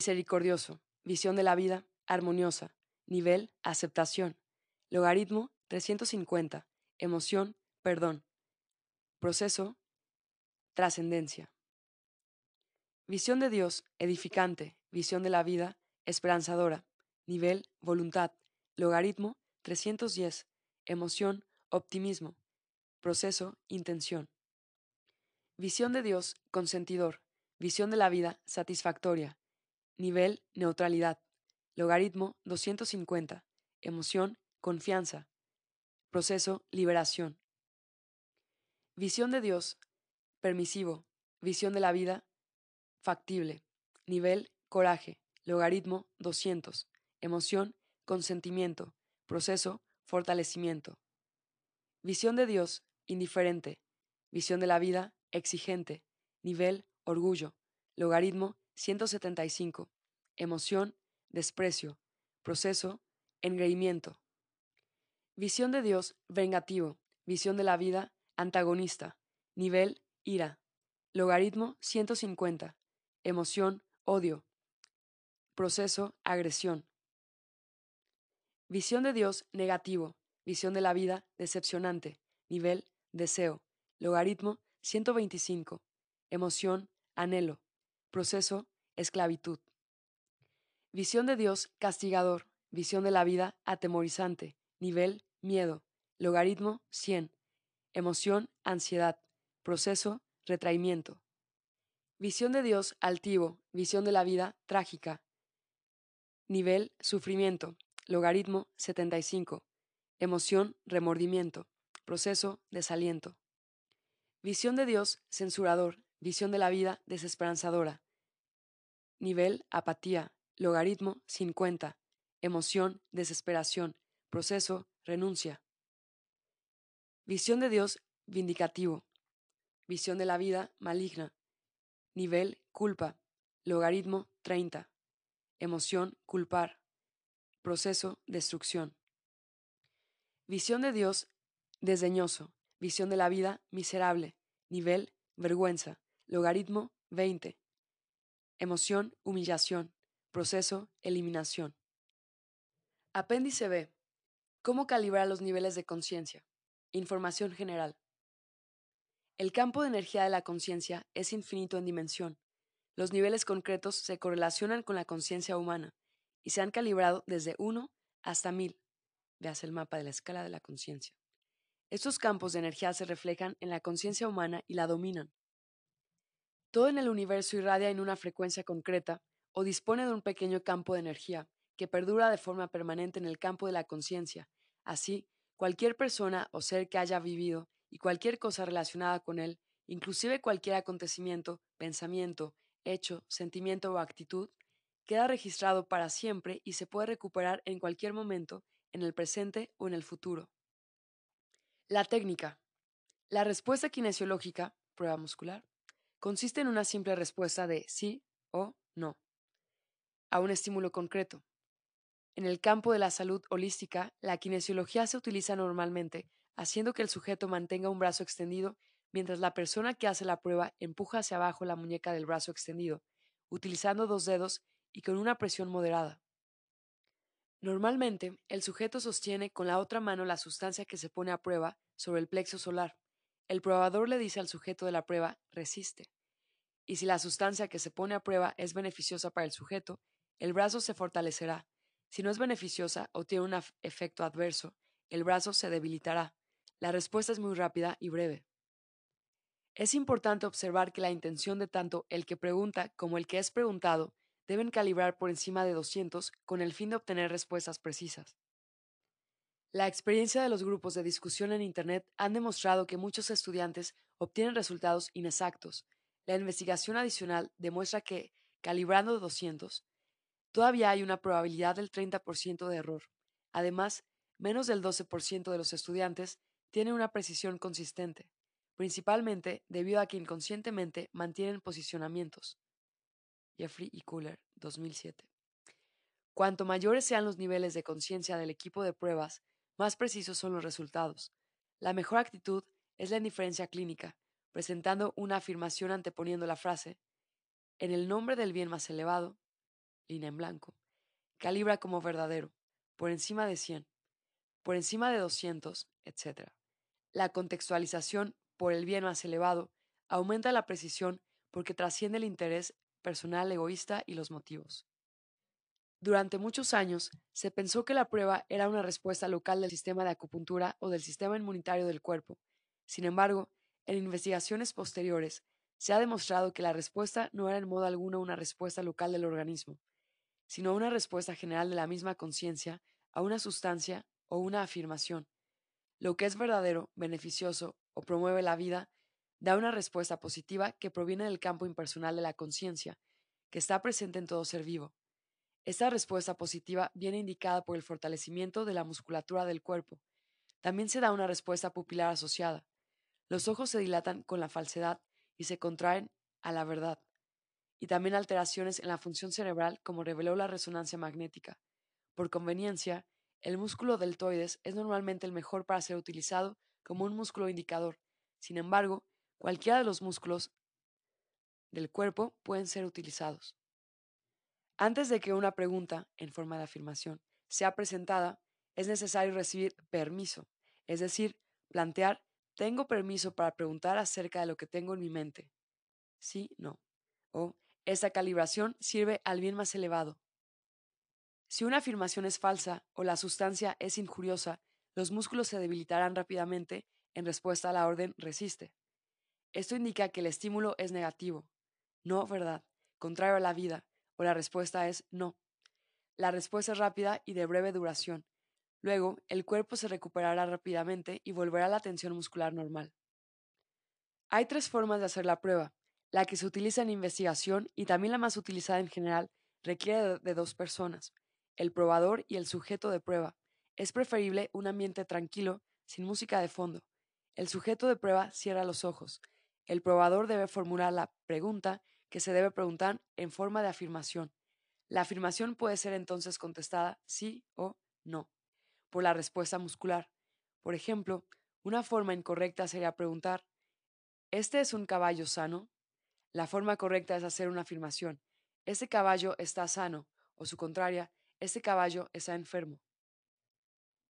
misericordioso, visión de la vida, armoniosa, nivel, aceptación, logaritmo, 350, emoción, perdón, proceso, trascendencia. Visión de Dios, edificante, visión de la vida, esperanzadora, nivel, voluntad, logaritmo, 310, emoción, optimismo, proceso, intención. Visión de Dios, consentidor, visión de la vida, satisfactoria, Nivel, neutralidad. Logaritmo, 250. Emoción, confianza. Proceso, liberación. Visión de Dios, permisivo. Visión de la vida, factible. Nivel, coraje. Logaritmo, 200. Emoción, consentimiento. Proceso, fortalecimiento. Visión de Dios, indiferente. Visión de la vida, exigente. Nivel, orgullo. Logaritmo, 175. Emoción, desprecio. Proceso, engreimiento. Visión de Dios, vengativo. Visión de la vida, antagonista. Nivel, ira. Logaritmo, 150. Emoción, odio. Proceso, agresión. Visión de Dios, negativo. Visión de la vida, decepcionante. Nivel, deseo. Logaritmo, 125. Emoción, anhelo. Proceso, esclavitud. Visión de Dios, castigador. Visión de la vida, atemorizante. Nivel, miedo. Logaritmo, 100. Emoción, ansiedad. Proceso, retraimiento. Visión de Dios, altivo. Visión de la vida, trágica. Nivel, sufrimiento. Logaritmo, 75. Emoción, remordimiento. Proceso, desaliento. Visión de Dios, censurador. Visión de la vida, desesperanzadora. Nivel, apatía. Logaritmo, 50. Emoción, desesperación. Proceso, renuncia. Visión de Dios, vindicativo. Visión de la vida, maligna. Nivel, culpa. Logaritmo, 30. Emoción, culpar. Proceso, destrucción. Visión de Dios, desdeñoso. visión de la vida, miserable, nivel, vergüenza, logaritmo, 20, emoción, humillación, proceso, eliminación. Apéndice B. ¿Cómo calibrar los niveles de conciencia? Información general. El campo de energía de la conciencia es infinito en dimensión. Los niveles concretos se correlacionan con la conciencia humana y se han calibrado desde 1 hasta 1000. Veas el mapa de la escala de la conciencia. Estos campos de energía se reflejan en la conciencia humana y la dominan. Todo en el universo irradia en una frecuencia concreta o dispone de un pequeño campo de energía que perdura de forma permanente en el campo de la conciencia. Así, cualquier persona o ser que haya vivido y cualquier cosa relacionada con él, inclusive cualquier acontecimiento, pensamiento, hecho, sentimiento o actitud, queda registrado para siempre y se puede recuperar en cualquier momento, en el presente o en el futuro. La técnica. La respuesta kinesiológica, prueba muscular, consiste en una simple respuesta de sí o no a un estímulo concreto. En el campo de la salud holística, la kinesiología se utiliza normalmente haciendo que el sujeto mantenga un brazo extendido mientras la persona que hace la prueba empuja hacia abajo la muñeca del brazo extendido, utilizando dos dedos y con una presión moderada. Normalmente, el sujeto sostiene con la otra mano la sustancia que se pone a prueba sobre el plexo solar. El probador le dice al sujeto de la prueba, resiste. Y si la sustancia que se pone a prueba es beneficiosa para el sujeto, el brazo se fortalecerá. Si no es beneficiosa o tiene un efecto adverso, el brazo se debilitará. La respuesta es muy rápida y breve. Es importante observar que la intención de tanto el que pregunta como el que es preguntado deben calibrar por encima de 200 con el fin de obtener respuestas precisas. La experiencia de los grupos de discusión en Internet han demostrado que muchos estudiantes obtienen resultados inexactos. La investigación adicional demuestra que, calibrando 200, todavía hay una probabilidad del 30% de error. Además, menos del 12% de los estudiantes tienen una precisión consistente, principalmente debido a que inconscientemente mantienen posicionamientos. Jeffrey y Cooler, 2007. Cuanto mayores sean los niveles de conciencia del equipo de pruebas, más precisos son los resultados. La mejor actitud es la indiferencia clínica, presentando una afirmación anteponiendo la frase, en el nombre del bien más elevado, línea en blanco, calibra como verdadero, por encima de 100, por encima de 200, etc. La contextualización por el bien más elevado aumenta la precisión porque trasciende el interés personal egoísta y los motivos. Durante muchos años se pensó que la prueba era una respuesta local del sistema de acupuntura o del sistema inmunitario del cuerpo. Sin embargo, en investigaciones posteriores se ha demostrado que la respuesta no era en modo alguno una respuesta local del organismo, sino una respuesta general de la misma conciencia a una sustancia o una afirmación. Lo que es verdadero, beneficioso o promueve la vida da una respuesta positiva que proviene del campo impersonal de la conciencia, que está presente en todo ser vivo. Esta respuesta positiva viene indicada por el fortalecimiento de la musculatura del cuerpo. También se da una respuesta pupilar asociada. Los ojos se dilatan con la falsedad y se contraen a la verdad y también alteraciones en la función cerebral como reveló la resonancia magnética. Por conveniencia, el músculo deltoides es normalmente el mejor para ser utilizado como un músculo indicador. Sin embargo, cualquiera de los músculos del cuerpo pueden ser utilizados. Antes de que una pregunta, en forma de afirmación, sea presentada, es necesario recibir permiso, es decir, plantear tengo permiso para preguntar acerca de lo que tengo en mi mente. Sí, no. O esa calibración sirve al bien más elevado. Si una afirmación es falsa o la sustancia es injuriosa, los músculos se debilitarán rápidamente en respuesta a la orden resiste. Esto indica que el estímulo es negativo, no verdad, contrario a la vida, o la respuesta es no. La respuesta es rápida y de breve duración. Luego, el cuerpo se recuperará rápidamente y volverá a la tensión muscular normal. Hay tres formas de hacer la prueba, la que se utiliza en investigación y también la más utilizada en general requiere de dos personas, el probador y el sujeto de prueba. Es preferible un ambiente tranquilo, sin música de fondo. El sujeto de prueba cierra los ojos. El probador debe formular la pregunta que se debe preguntar en forma de afirmación. La afirmación puede ser entonces contestada sí o no por la respuesta muscular. Por ejemplo, Una forma incorrecta sería preguntar, ¿este es un caballo sano? La forma correcta es hacer una afirmación, este caballo está sano, o su contraria, este caballo está enfermo.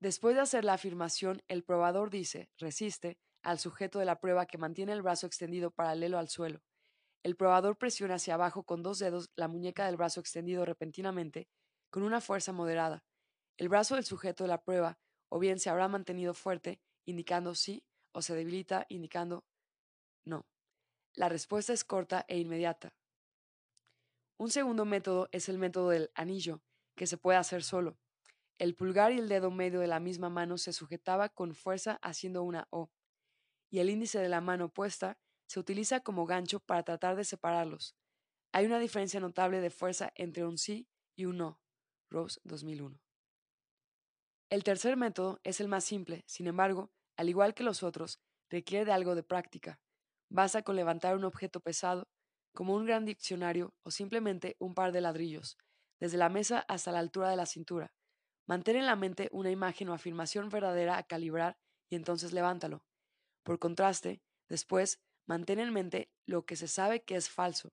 Después de hacer la afirmación, el probador dice, resiste, al sujeto de la prueba que mantiene el brazo extendido paralelo al suelo. El probador presiona hacia abajo con dos dedos la muñeca del brazo extendido repentinamente, con una fuerza moderada. El brazo del sujeto de la prueba o bien se habrá mantenido fuerte, indicando sí, o se debilita, indicando no. La respuesta es corta e inmediata. Un segundo método es el método del anillo, que se puede hacer solo. El pulgar y el dedo medio de la misma mano se sujetaba con fuerza haciendo una O, y el índice de la mano opuesta se utiliza como gancho para tratar de separarlos. Hay una diferencia notable de fuerza entre un sí y un no. Rose 2001. El tercer método es el más simple, sin embargo, al igual que los otros, requiere de algo de práctica. Basta con levantar un objeto pesado, como un gran diccionario o simplemente un par de ladrillos, desde la mesa hasta la altura de la cintura, Mantén en la mente una imagen o afirmación verdadera a calibrar y entonces levántalo. Por contraste, después, mantén en mente lo que se sabe que es falso.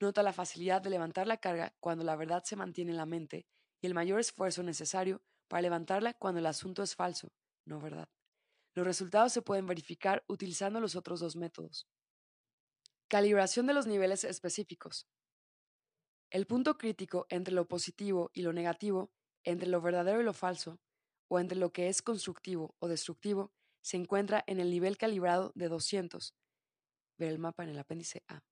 Nota la facilidad de levantar la carga cuando la verdad se mantiene en la mente y el mayor esfuerzo necesario para levantarla cuando el asunto es falso, no verdad. Los resultados se pueden verificar utilizando los otros dos métodos. Calibración de los niveles específicos. El punto crítico entre lo positivo y lo negativo entre lo verdadero y lo falso, o entre lo que es constructivo o destructivo, se encuentra en el nivel calibrado de 200. Ver el mapa en el apéndice A.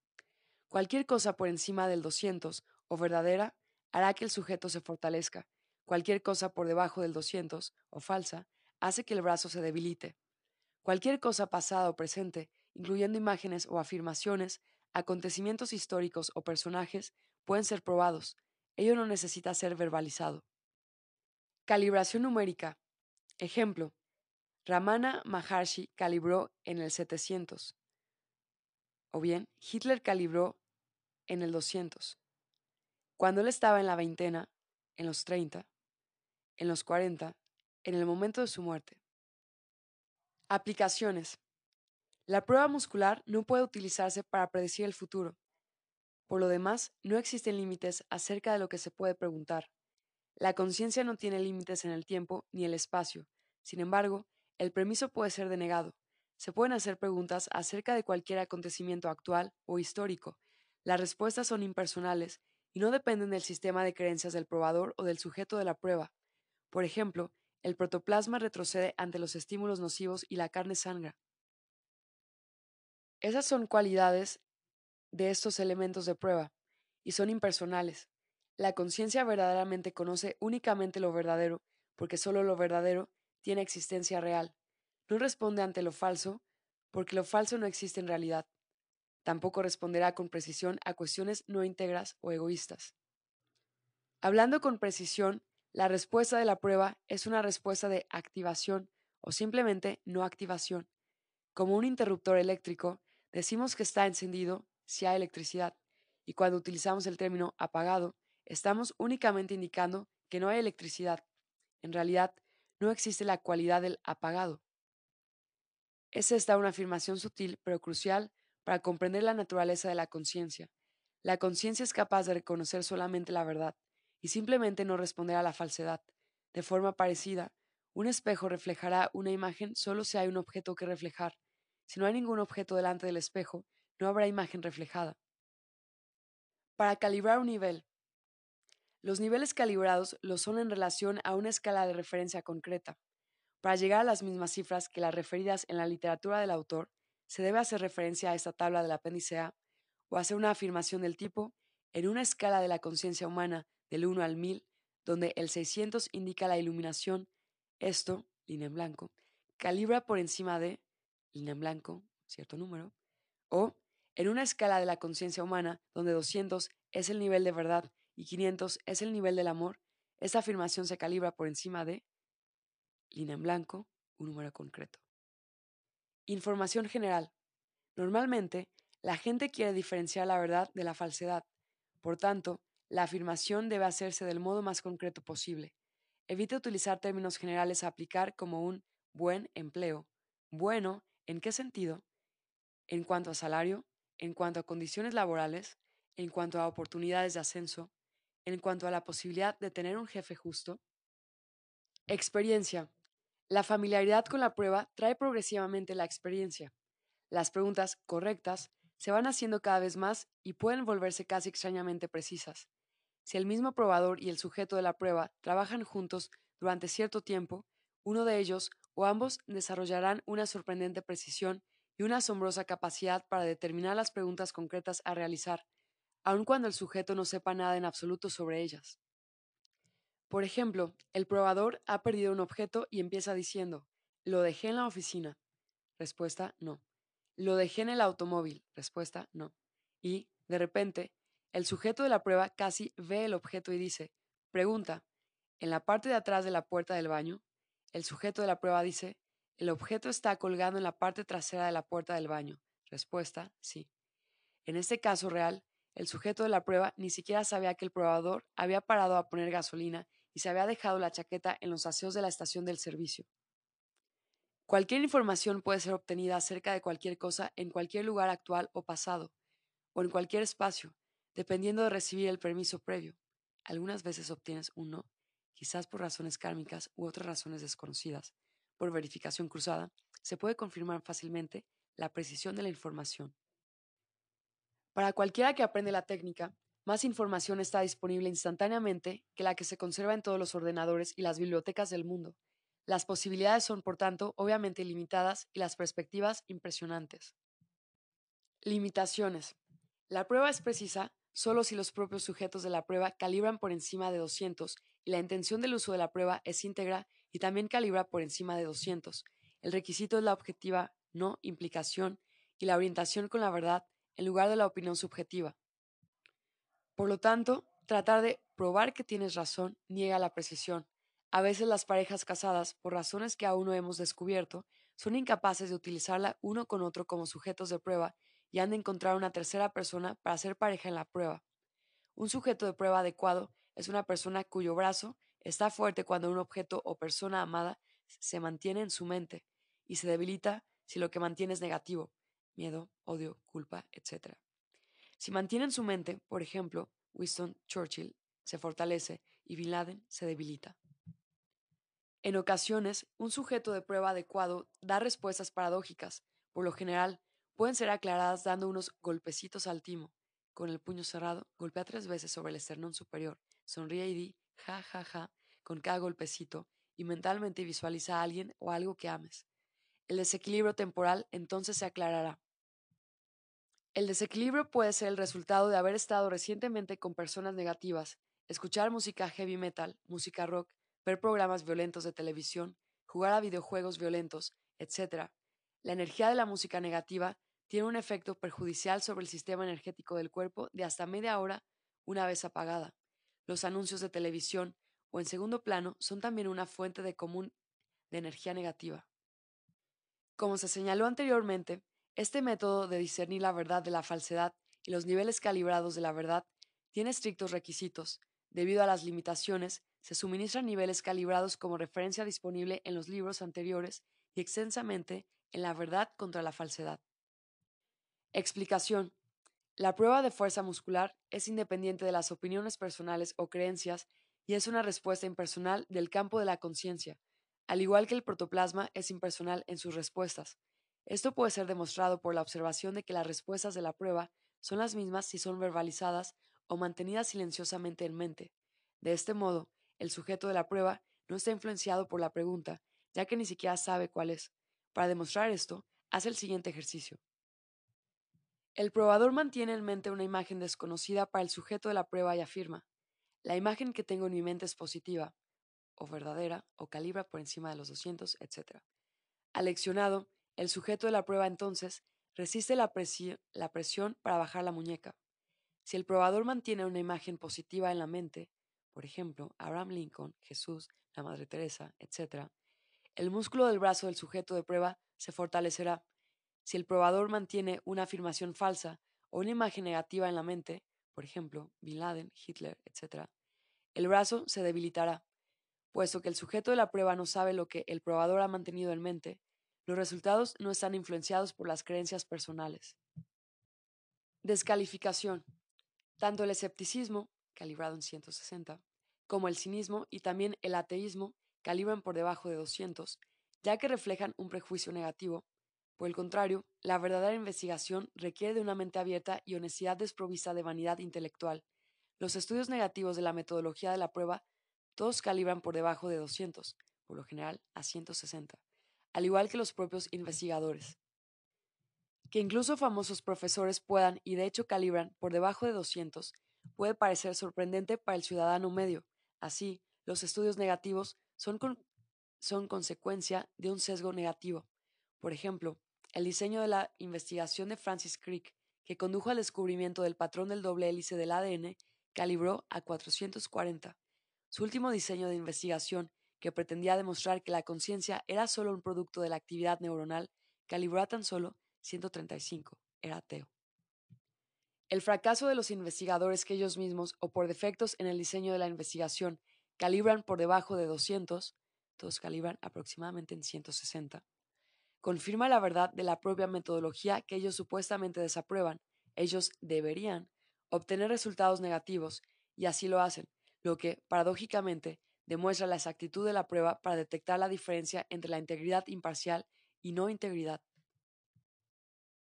Cualquier cosa por encima del 200 o verdadera hará que el sujeto se fortalezca. Cualquier cosa por debajo del 200 o falsa hace que el brazo se debilite. Cualquier cosa pasada o presente, incluyendo imágenes o afirmaciones, acontecimientos históricos o personajes, pueden ser probados. Ello no necesita ser verbalizado. Calibración numérica. Ejemplo. Ramana Maharshi calibró en el 700. O bien, Hitler calibró en el 200. Cuando él estaba en la veintena, en los 30, en los 40, en el momento de su muerte. Aplicaciones. La prueba muscular no puede utilizarse para predecir el futuro. Por lo demás, no existen límites acerca de lo que se puede preguntar. La conciencia no tiene límites en el tiempo ni el espacio. Sin embargo, el permiso puede ser denegado. Se pueden hacer preguntas acerca de cualquier acontecimiento actual o histórico. Las respuestas son impersonales y no dependen del sistema de creencias del probador o del sujeto de la prueba. Por ejemplo, el protoplasma retrocede ante los estímulos nocivos y la carne sangra. Esas son cualidades de estos elementos de prueba, y son impersonales. La conciencia verdaderamente conoce únicamente lo verdadero, porque solo lo verdadero tiene existencia real. No responde ante lo falso, porque lo falso no existe en realidad. Tampoco responderá con precisión a cuestiones no íntegras o egoístas. Hablando con precisión, la respuesta de la prueba es una respuesta de activación o simplemente no activación. Como un interruptor eléctrico, decimos que está encendido si hay electricidad, y cuando utilizamos el término apagado, Estamos únicamente indicando que no hay electricidad. En realidad, no existe la cualidad del apagado. Es esta una afirmación sutil pero crucial para comprender la naturaleza de la conciencia. La conciencia es capaz de reconocer solamente la verdad y simplemente no responder a la falsedad. De forma parecida, un espejo reflejará una imagen solo si hay un objeto que reflejar. Si no hay ningún objeto delante del espejo, no habrá imagen reflejada. Para calibrar un nivel, los niveles calibrados lo son en relación a una escala de referencia concreta. Para llegar a las mismas cifras que las referidas en la literatura del autor, se debe hacer referencia a esta tabla del apéndice A o hacer una afirmación del tipo en una escala de la conciencia humana del 1 al 1000, donde el 600 indica la iluminación, esto, línea en blanco, calibra por encima de, línea en blanco, cierto número, o en una escala de la conciencia humana donde 200 es el nivel de verdad y 500 es el nivel del amor, esta afirmación se calibra por encima de línea en blanco, un número concreto. Información general. Normalmente, la gente quiere diferenciar la verdad de la falsedad. Por tanto, la afirmación debe hacerse del modo más concreto posible. Evite utilizar términos generales a aplicar como un buen empleo, Bueno, ¿en qué sentido? En cuanto a salario, en cuanto a condiciones laborales, en cuanto a oportunidades de ascenso, en cuanto a la posibilidad de tener un jefe justo. Experiencia. La familiaridad con la prueba trae progresivamente la experiencia. Las preguntas correctas se van haciendo cada vez más y pueden volverse casi extrañamente precisas. Si el mismo probador y el sujeto de la prueba trabajan juntos durante cierto tiempo, uno de ellos o ambos desarrollarán una sorprendente precisión y una asombrosa capacidad para determinar las preguntas concretas a realizar, aun cuando el sujeto no sepa nada en absoluto sobre ellas. Por ejemplo, el probador ha perdido un objeto y empieza diciendo, lo dejé en la oficina. Respuesta, no. Lo dejé en el automóvil. Respuesta, no. Y, de repente, el sujeto de la prueba casi ve el objeto y dice, pregunta, en la parte de atrás de la puerta del baño, el sujeto de la prueba dice, el objeto está colgado en la parte trasera de la puerta del baño. Respuesta, sí. En este caso real, el sujeto de la prueba ni siquiera sabía que el probador había parado a poner gasolina y se había dejado la chaqueta en los aseos de la estación del servicio. Cualquier información puede ser obtenida acerca de cualquier cosa en cualquier lugar actual o pasado, o en cualquier espacio, dependiendo de recibir el permiso previo. Algunas veces obtienes un no, quizás por razones kármicas u otras razones desconocidas. Por verificación cruzada, se puede confirmar fácilmente la precisión de la información. Para cualquiera que aprende la técnica, más información está disponible instantáneamente que la que se conserva en todos los ordenadores y las bibliotecas del mundo. Las posibilidades son, por tanto, obviamente ilimitadas y las perspectivas impresionantes. Limitaciones. La prueba es precisa solo si los propios sujetos de la prueba calibran por encima de 200 y la intención del uso de la prueba es íntegra y también calibra por encima de 200. El requisito es la objetiva, no implicación, y la orientación con la verdad en lugar de la opinión subjetiva. Por lo tanto, tratar de probar que tienes razón niega la precisión. A veces las parejas casadas, por razones que aún no hemos descubierto, son incapaces de utilizarla uno con otro como sujetos de prueba y han de encontrar una tercera persona para ser pareja en la prueba. Un sujeto de prueba adecuado es una persona cuyo brazo está fuerte cuando un objeto o persona amada se mantiene en su mente y se debilita si lo que mantiene es negativo, miedo, odio, culpa, etc. Si mantiene en su mente, por ejemplo, Winston Churchill se fortalece y Bin Laden se debilita. En ocasiones, un sujeto de prueba adecuado da respuestas paradójicas. Por lo general, pueden ser aclaradas dando unos golpecitos al timo. Con el puño cerrado, golpea tres veces sobre el esternón superior, sonríe y di ja, ja, ja con cada golpecito y mentalmente visualiza a alguien o algo que ames. El desequilibrio temporal entonces se aclarará. El desequilibrio puede ser el resultado de haber estado recientemente con personas negativas, escuchar música heavy metal, música rock, ver programas violentos de televisión, jugar a videojuegos violentos, etc. La energía de la música negativa tiene un efecto perjudicial sobre el sistema energético del cuerpo de hasta media hora una vez apagada. Los anuncios de televisión o en segundo plano son también una fuente de común de energía negativa. Como se señaló anteriormente, este método de discernir la verdad de la falsedad y los niveles calibrados de la verdad tiene estrictos requisitos. Debido a las limitaciones, se suministran niveles calibrados como referencia disponible en los libros anteriores y extensamente en La verdad contra la falsedad. Explicación. La prueba de fuerza muscular es independiente de las opiniones personales o creencias y es una respuesta impersonal del campo de la conciencia, al igual que el protoplasma es impersonal en sus respuestas. Esto puede ser demostrado por la observación de que las respuestas de la prueba son las mismas si son verbalizadas o mantenidas silenciosamente en mente. De este modo, el sujeto de la prueba no está influenciado por la pregunta, ya que ni siquiera sabe cuál es. Para demostrar esto, hace el siguiente ejercicio. El probador mantiene en mente una imagen desconocida para el sujeto de la prueba y afirma, la imagen que tengo en mi mente es positiva, o verdadera, o calibra por encima de los 200, etc. Aleccionado, el sujeto de la prueba entonces resiste la, la presión para bajar la muñeca. Si el probador mantiene una imagen positiva en la mente, por ejemplo, Abraham Lincoln, Jesús, la Madre Teresa, etc., el músculo del brazo del sujeto de prueba se fortalecerá. Si el probador mantiene una afirmación falsa o una imagen negativa en la mente, por ejemplo, Bin Laden, Hitler, etc., el brazo se debilitará. Puesto que el sujeto de la prueba no sabe lo que el probador ha mantenido en mente, Los resultados no están influenciados por las creencias personales. Descalificación. Tanto el escepticismo, calibrado en 160, como el cinismo y también el ateísmo calibran por debajo de 200, ya que reflejan un prejuicio negativo. Por el contrario, la verdadera investigación requiere de una mente abierta y honestidad desprovista de vanidad intelectual. Los estudios negativos de la metodología de la prueba todos calibran por debajo de 200, por lo general a 160, al igual que los propios investigadores. Que incluso famosos profesores puedan y de hecho calibran por debajo de 200 puede parecer sorprendente para el ciudadano medio. Así, los estudios negativos son, son consecuencia de un sesgo negativo. Por ejemplo, el diseño de la investigación de Francis Crick, que condujo al descubrimiento del patrón del doble hélice del ADN, calibró a 440. Su último diseño de investigación, que pretendía demostrar que la conciencia era solo un producto de la actividad neuronal, calibró a tan solo 135. Era ateo. El fracaso de los investigadores que ellos mismos, o por defectos en el diseño de la investigación, calibran por debajo de 200, todos calibran aproximadamente en 160, confirma la verdad de la propia metodología que ellos supuestamente desaprueban. Ellos deberían obtener resultados negativos, y así lo hacen, lo que, paradójicamente, demuestra la exactitud de la prueba para detectar la diferencia entre la integridad imparcial y no integridad.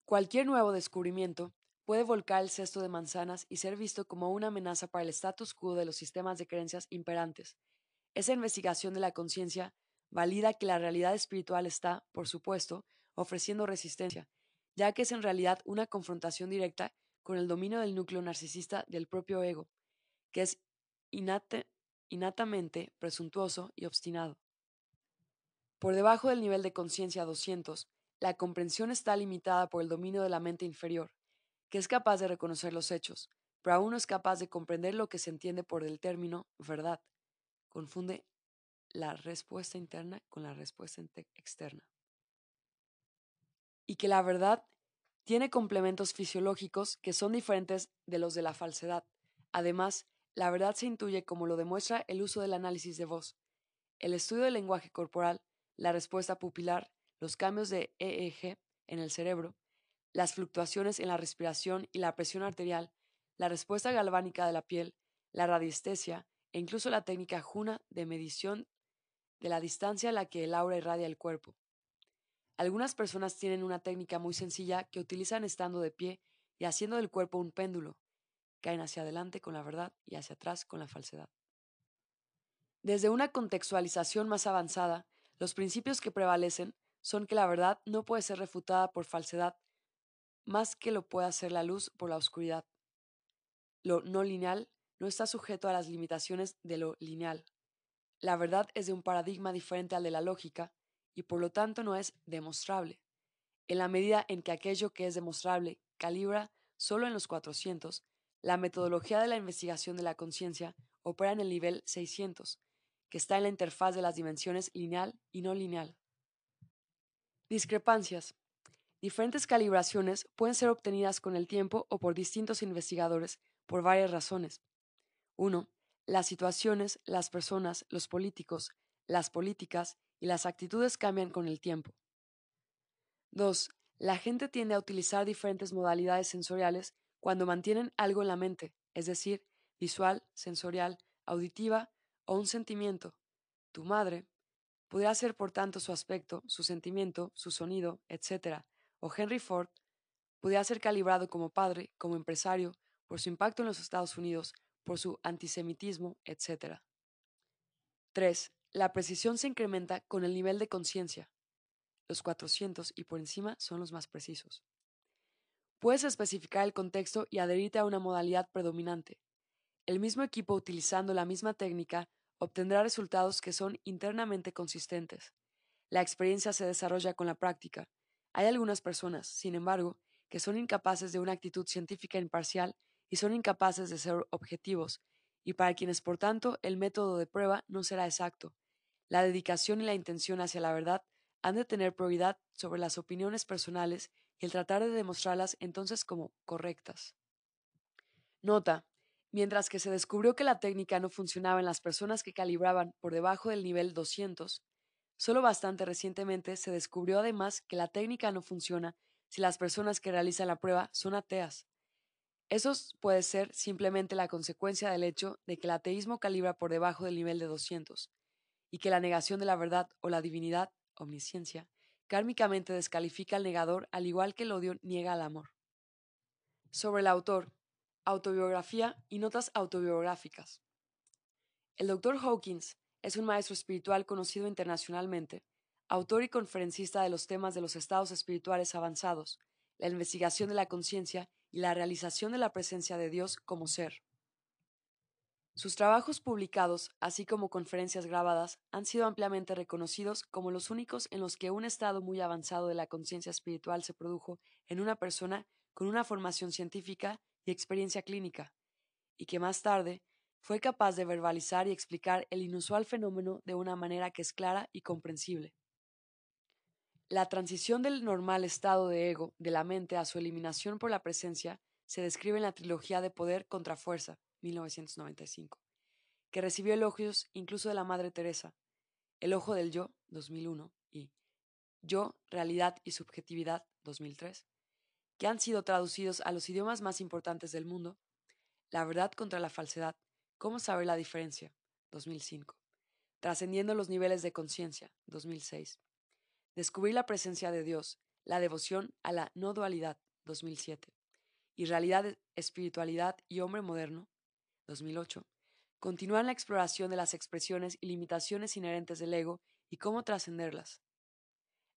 Cualquier nuevo descubrimiento puede volcar el cesto de manzanas y ser visto como una amenaza para el status quo de los sistemas de creencias imperantes. Esa investigación de la conciencia valida que la realidad espiritual está, por supuesto, ofreciendo resistencia, ya que es en realidad una confrontación directa con el dominio del núcleo narcisista del propio ego, que es innatamente presuntuoso y obstinado. Por debajo del nivel de conciencia 200, la comprensión está limitada por el dominio de la mente inferior, que es capaz de reconocer los hechos, pero aún no es capaz de comprender lo que se entiende por el término verdad. Confunde la respuesta interna con la respuesta externa. Y que la verdad tiene complementos fisiológicos que son diferentes de los de la falsedad. Además, la verdad se intuye como lo demuestra el uso del análisis de voz, el estudio del lenguaje corporal, la respuesta pupilar, los cambios de EEG en el cerebro, las fluctuaciones en la respiración y la presión arterial, la respuesta galvánica de la piel, la radiestesia e incluso la técnica Juna de medición de la distancia a la que el aura irradia el cuerpo. Algunas personas tienen una técnica muy sencilla que utilizan estando de pie y haciendo del cuerpo un péndulo. Caen hacia adelante con la verdad y hacia atrás con la falsedad. Desde una contextualización más avanzada, los principios que prevalecen son que la verdad no puede ser refutada por falsedad más que lo pueda hacer la luz por la oscuridad. Lo no lineal no está sujeto a las limitaciones de lo lineal. La verdad es de un paradigma diferente al de la lógica y por lo tanto no es demostrable. En la medida en que aquello que es demostrable calibra solo en los 400, la metodología de la investigación de la conciencia opera en el nivel 600, que está en la interfaz de las dimensiones lineal y no lineal. Discrepancias. Diferentes calibraciones pueden ser obtenidas con el tiempo o por distintos investigadores por varias razones. 1. Las situaciones, las personas, los políticos, las políticas y las actitudes cambian con el tiempo. 2. La gente tiende a utilizar diferentes modalidades sensoriales cuando mantienen algo en la mente, es decir, visual, sensorial, auditiva o un sentimiento. Tu madre podría ser por tanto su aspecto, su sentimiento, su sonido, etc., o Henry Ford podía ser calibrado como padre, como empresario, por su impacto en los Estados Unidos, por su antisemitismo, etc. 3. La precisión se incrementa con el nivel de conciencia. Los 400 y por encima son los más precisos. Puedes especificar el contexto y adherirte a una modalidad predominante. El mismo equipo utilizando la misma técnica obtendrá resultados que son internamente consistentes. La experiencia se desarrolla con la práctica, hay algunas personas, sin embargo, que son incapaces de una actitud científica imparcial y son incapaces de ser objetivos, y para quienes, por tanto, el método de prueba no será exacto. La dedicación y la intención hacia la verdad han de tener prioridad sobre las opiniones personales y el tratar de demostrarlas entonces como correctas. Nota. Mientras que se descubrió que la técnica no funcionaba en las personas que calibraban por debajo del nivel 200, Solo bastante recientemente se descubrió además que la técnica no funciona si las personas que realizan la prueba son ateas. Eso puede ser simplemente la consecuencia del hecho de que el ateísmo calibra por debajo del nivel de 200 y que la negación de la verdad o la divinidad, omnisciencia, kármicamente descalifica al negador al igual que el odio niega al amor. Sobre el autor, autobiografía y notas autobiográficas. El Dr. Hawkins es un maestro espiritual conocido internacionalmente, autor y conferencista de los temas de los estados espirituales avanzados, la investigación de la conciencia y la realización de la presencia de Dios como ser. Sus trabajos publicados, así como conferencias grabadas, han sido ampliamente reconocidos como los únicos en los que un estado muy avanzado de la conciencia espiritual se produjo en una persona con una formación científica y experiencia clínica, y que más tarde fue capaz de verbalizar y explicar el inusual fenómeno de una manera que es clara y comprensible. La transición del normal estado de ego de la mente a su eliminación por la presencia se describe en la trilogía de Poder contra Fuerza, 1995, que recibió elogios incluso de la Madre Teresa, El Ojo del Yo, 2001, y Yo, Realidad y Subjetividad, 2003, que han sido traducidos a los idiomas más importantes del mundo, La Verdad contra la Falsedad, Cómo saber la diferencia, 2005, Trascendiendo los niveles de conciencia, 2006, Descubrir la presencia de Dios, la devoción a la no dualidad, 2007. Y realidad, espiritualidad y hombre moderno, 2008. Continúan la exploración de las expresiones y limitaciones inherentes del ego y cómo trascenderlas.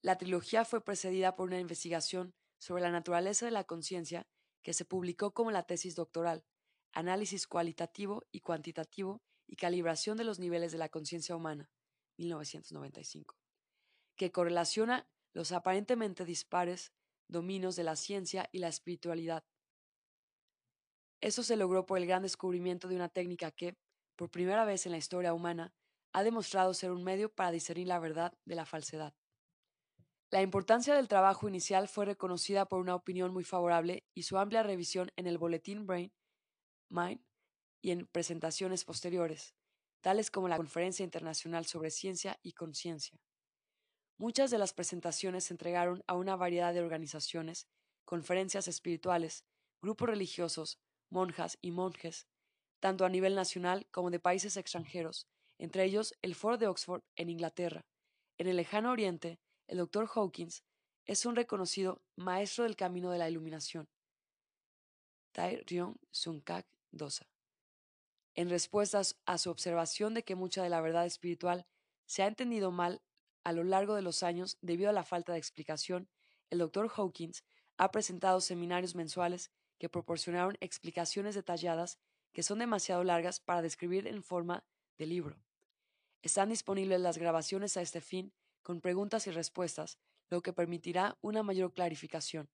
La trilogía fue precedida por una investigación sobre la naturaleza de la conciencia que se publicó como la tesis doctoral, Análisis cualitativo y cuantitativo y calibración de los niveles de la conciencia humana, 1995 que correlaciona los aparentemente dispares dominios de la ciencia y la espiritualidad. Eso se logró por el gran descubrimiento de una técnica que, por primera vez en la historia humana, ha demostrado ser un medio para discernir la verdad de la falsedad. La importancia del trabajo inicial fue reconocida por una opinión muy favorable y su amplia revisión en el boletín Brain, Mind y en presentaciones posteriores, tales como la Conferencia Internacional sobre Ciencia y Conciencia. Muchas de las presentaciones se entregaron a una variedad de organizaciones, conferencias espirituales, grupos religiosos, monjas y monjes, tanto a nivel nacional como de países extranjeros, entre ellos el Foro de Oxford en Inglaterra. En el lejano oriente, el Dr. Hawkins es un reconocido maestro del camino de la iluminación. Tai Ryong Kak Dosa. En respuesta a su observación de que mucha de la verdad espiritual se ha entendido mal a lo largo de los años, debido a la falta de explicación, el Dr. Hawkins ha presentado seminarios mensuales que proporcionaron explicaciones detalladas que son demasiado largas para describir en forma de libro. Están disponibles las grabaciones a este fin con preguntas y respuestas, lo que permitirá una mayor clarificación.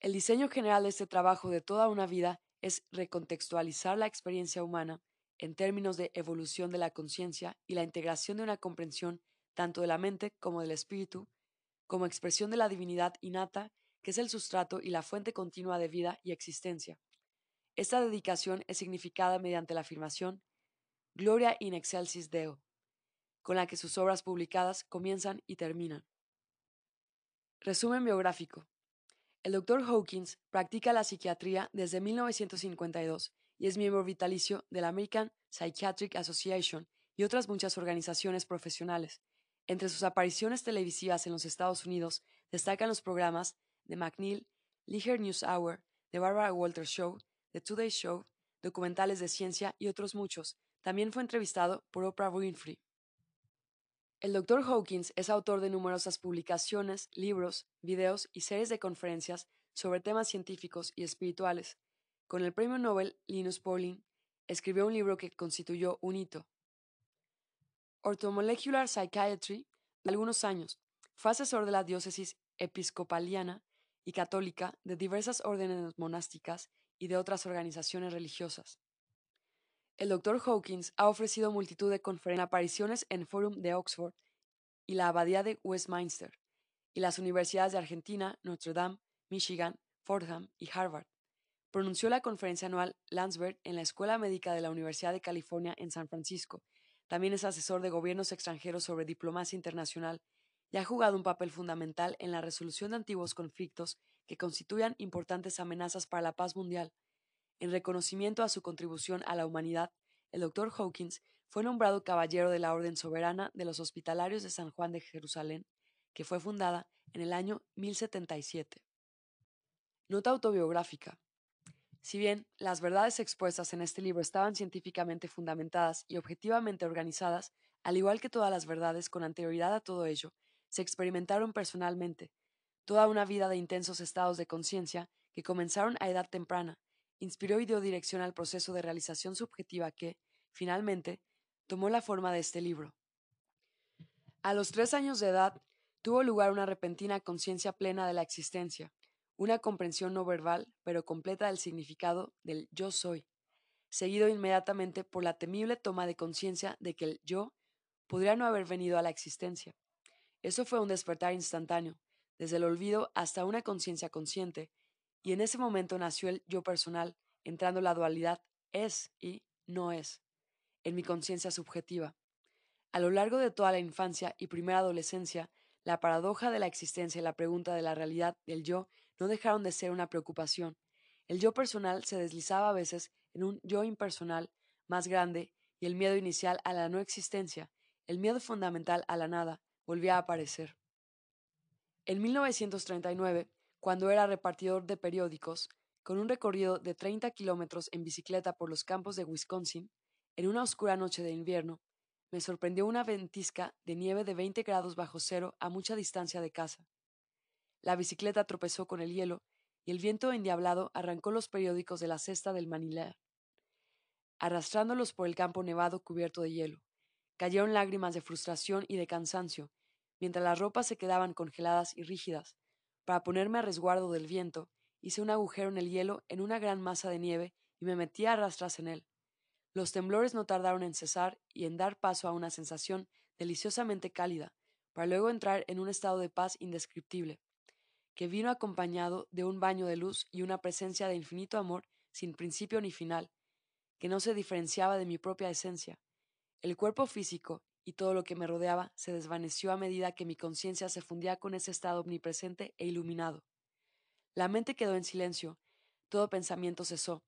El diseño general de este trabajo de toda una vida es recontextualizar la experiencia humana en términos de evolución de la conciencia y la integración de una comprensión tanto de la mente como del espíritu, como expresión de la divinidad innata, que es el sustrato y la fuente continua de vida y existencia. Esta dedicación es significada mediante la afirmación Gloria in excelsis Deo, con la que sus obras publicadas comienzan y terminan. Resumen biográfico. El Dr. Hawkins practica la psiquiatría desde 1952 y es miembro vitalicio de la American Psychiatric Association y otras muchas organizaciones profesionales, entre sus apariciones televisivas en los Estados Unidos destacan los programas The McNeil, Leisure News Hour, The Barbara Walters Show, The Today Show, documentales de ciencia y otros muchos. También fue entrevistado por Oprah Winfrey. El Dr. Hawkins es autor de numerosas publicaciones, libros, videos y series de conferencias sobre temas científicos y espirituales. Con el premio Nobel Linus Pauling, escribió un libro que constituyó un hito, Orthomolecular Psychiatry, algunos años, fue asesor de la diócesis episcopaliana y católica de diversas órdenes monásticas y de otras organizaciones religiosas. El Dr. Hawkins ha ofrecido multitud de conferencias apariciones en Forum de Oxford y la Abadía de Westminster, y las universidades de Argentina, Notre Dame, Michigan, Fordham y Harvard. Pronunció la conferencia anual Landsberg en la Escuela Médica de la Universidad de California en San Francisco También es asesor de gobiernos extranjeros sobre diplomacia internacional y ha jugado un papel fundamental en la resolución de antiguos conflictos que constituyan importantes amenazas para la paz mundial. En reconocimiento a su contribución a la humanidad, el Dr. Hawkins fue nombrado caballero de la Orden Soberana de los Hospitalarios de San Juan de Jerusalén, que fue fundada en el año 1077. Nota autobiográfica. Si bien las verdades expuestas en este libro estaban científicamente fundamentadas y objetivamente organizadas, al igual que todas las verdades con anterioridad a todo ello, se experimentaron personalmente, toda una vida de intensos estados de conciencia que comenzaron a edad temprana, inspiró y dio dirección al proceso de realización subjetiva que, finalmente, tomó la forma de este libro. A los tres años de edad, tuvo lugar una repentina conciencia plena de la existencia, una comprensión no verbal, pero completa del significado del yo soy, seguido inmediatamente por la temible toma de conciencia de que el yo podría no haber venido a la existencia. Eso fue un despertar instantáneo, desde el olvido hasta una conciencia consciente, y en ese momento nació el yo personal, entrando la dualidad es y no es, en mi conciencia subjetiva. A lo largo de toda la infancia y primera adolescencia, la paradoja de la existencia y la pregunta de la realidad del yo no dejaron de ser una preocupación. El yo personal se deslizaba a veces en un yo impersonal más grande y el miedo inicial a la no existencia, el miedo fundamental a la nada, volvía a aparecer. En 1939, cuando era repartidor de periódicos, con un recorrido de 30 kilómetros en bicicleta por los campos de Wisconsin, en una oscura noche de invierno, me sorprendió una ventisca de nieve de 20 grados bajo cero a mucha distancia de casa. La bicicleta tropezó con el hielo y el viento endiablado arrancó los periódicos de la cesta del manilar, arrastrándolos por el campo nevado cubierto de hielo. Cayeron lágrimas de frustración y de cansancio, mientras las ropas se quedaban congeladas y rígidas. Para ponerme a resguardo del viento, hice un agujero en el hielo en una gran masa de nieve y me metí a rastras en él. Los temblores no tardaron en cesar y en dar paso a una sensación deliciosamente cálida, para luego entrar en un estado de paz indescriptible que vino acompañado de un baño de luz y una presencia de infinito amor sin principio ni final, que no se diferenciaba de mi propia esencia. El cuerpo físico y todo lo que me rodeaba se desvaneció a medida que mi conciencia se fundía con ese estado omnipresente e iluminado. La mente quedó en silencio, todo pensamiento cesó.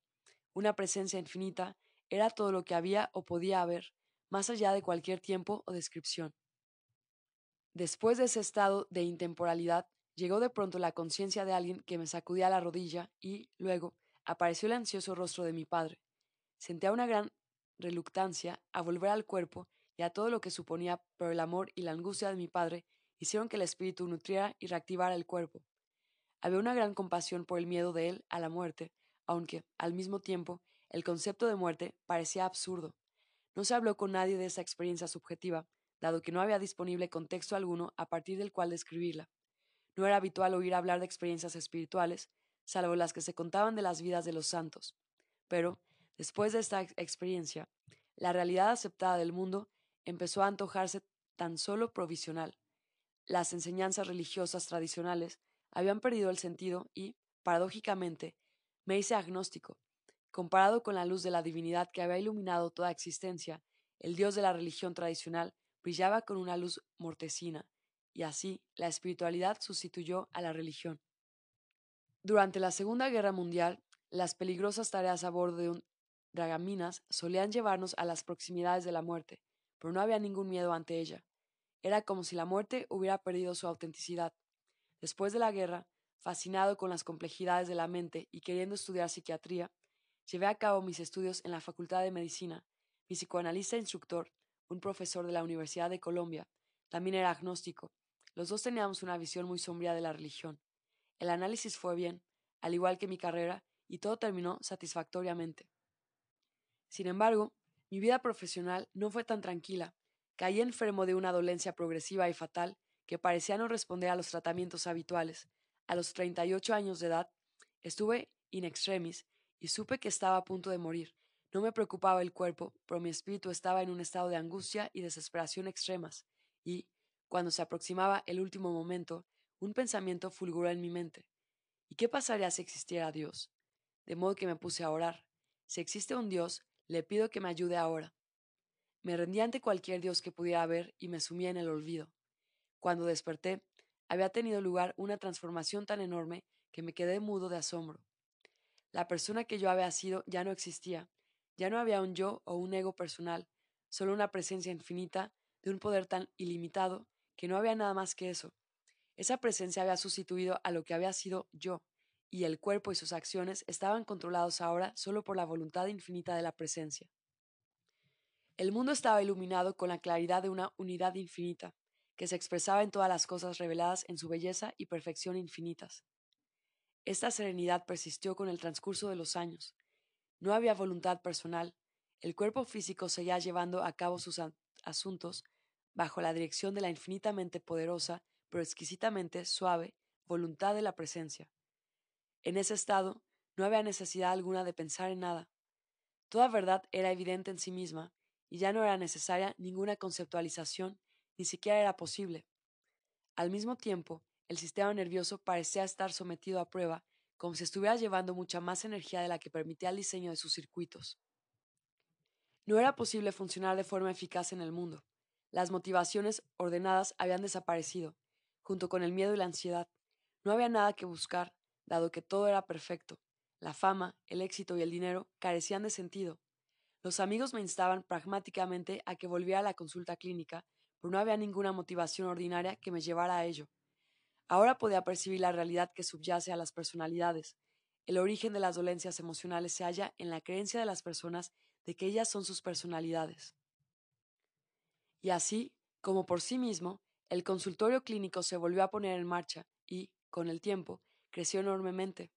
Una presencia infinita era todo lo que había o podía haber, más allá de cualquier tiempo o descripción. Después de ese estado de intemporalidad, Llegó de pronto la conciencia de alguien que me sacudía la rodilla y, luego, apareció el ansioso rostro de mi padre. Sentía una gran reluctancia a volver al cuerpo y a todo lo que suponía, pero el amor y la angustia de mi padre hicieron que el espíritu nutriera y reactivara el cuerpo. Había una gran compasión por el miedo de él a la muerte, aunque, al mismo tiempo, el concepto de muerte parecía absurdo. No se habló con nadie de esa experiencia subjetiva, dado que no había disponible contexto alguno a partir del cual describirla. No era habitual oír hablar de experiencias espirituales, salvo las que se contaban de las vidas de los santos. Pero, después de esta experiencia, la realidad aceptada del mundo empezó a antojarse tan solo provisional. Las enseñanzas religiosas tradicionales habían perdido el sentido y, paradójicamente, me hice agnóstico. Comparado con la luz de la divinidad que había iluminado toda existencia, el Dios de la religión tradicional brillaba con una luz mortecina, y así la espiritualidad sustituyó a la religión. Durante la Segunda Guerra Mundial, las peligrosas tareas a bordo de un dragaminas solían llevarnos a las proximidades de la muerte, pero no había ningún miedo ante ella. Era como si la muerte hubiera perdido su autenticidad. Después de la guerra, fascinado con las complejidades de la mente y queriendo estudiar psiquiatría, llevé a cabo mis estudios en la Facultad de Medicina. Mi psicoanalista instructor, un profesor de la Universidad de Colombia, también era agnóstico los dos teníamos una visión muy sombría de la religión. El análisis fue bien, al igual que mi carrera, y todo terminó satisfactoriamente. Sin embargo, mi vida profesional no fue tan tranquila. Caí enfermo de una dolencia progresiva y fatal que parecía no responder a los tratamientos habituales. A los 38 años de edad, estuve in extremis y supe que estaba a punto de morir. No me preocupaba el cuerpo, pero mi espíritu estaba en un estado de angustia y desesperación extremas, y, cuando se aproximaba el último momento, un pensamiento fulguró en mi mente. ¿Y qué pasaría si existiera Dios? De modo que me puse a orar. Si existe un Dios, le pido que me ayude ahora. me rendí ante cualquier Dios que pudiera ver y me sumía en el olvido. Cuando desperté, había tenido lugar una transformación tan enorme que me quedé mudo de asombro. La persona que yo había sido ya no existía, ya no había un yo o un ego personal, solo una presencia infinita de un poder tan ilimitado que no había nada más que eso. Esa presencia había sustituido a lo que había sido yo, y el cuerpo y sus acciones estaban controlados ahora solo por la voluntad infinita de la presencia. El mundo estaba iluminado con la claridad de una unidad infinita, que se expresaba en todas las cosas reveladas en su belleza y perfección infinitas. Esta serenidad persistió con el transcurso de los años. No había voluntad personal, el cuerpo físico seguía llevando a cabo sus asuntos bajo la dirección de la infinitamente poderosa, pero exquisitamente suave, voluntad de la presencia. En ese estado no había necesidad alguna de pensar en nada. Toda verdad era evidente en sí misma, y ya no era necesaria ninguna conceptualización, ni siquiera era posible. Al mismo tiempo, el sistema nervioso parecía estar sometido a prueba, como si estuviera llevando mucha más energía de la que permitía el diseño de sus circuitos. No era posible funcionar de forma eficaz en el mundo. Las motivaciones ordenadas habían desaparecido, junto con el miedo y la ansiedad. No había nada que buscar, dado que todo era perfecto. La fama, el éxito y el dinero carecían de sentido. Los amigos me instaban pragmáticamente a que volviera a la consulta clínica, pero no había ninguna motivación ordinaria que me llevara a ello. Ahora podía percibir la realidad que subyace a las personalidades. El origen de las dolencias emocionales se halla en la creencia de las personas de que ellas son sus personalidades. Y así, como por sí mismo, el consultorio clínico se volvió a poner en marcha y, con el tiempo, creció enormemente.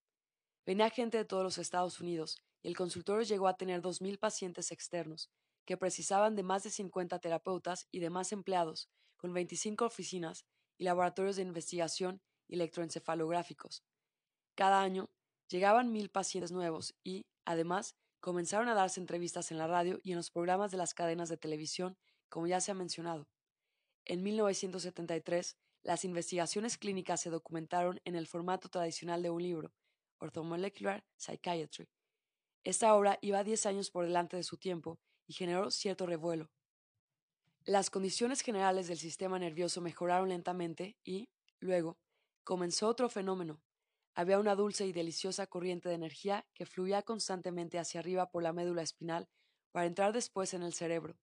Venía gente de todos los Estados Unidos y el consultorio llegó a tener dos mil pacientes externos, que precisaban de más de 50 terapeutas y demás empleados, con 25 oficinas y laboratorios de investigación electroencefalográficos. Cada año llegaban mil pacientes nuevos y, además, comenzaron a darse entrevistas en la radio y en los programas de las cadenas de televisión, como ya se ha mencionado. En 1973, las investigaciones clínicas se documentaron en el formato tradicional de un libro, Orthomolecular Psychiatry. Esta obra iba diez años por delante de su tiempo y generó cierto revuelo. Las condiciones generales del sistema nervioso mejoraron lentamente y, luego, comenzó otro fenómeno, había una dulce y deliciosa corriente de energía que fluía constantemente hacia arriba por la médula espinal para entrar después en el cerebro,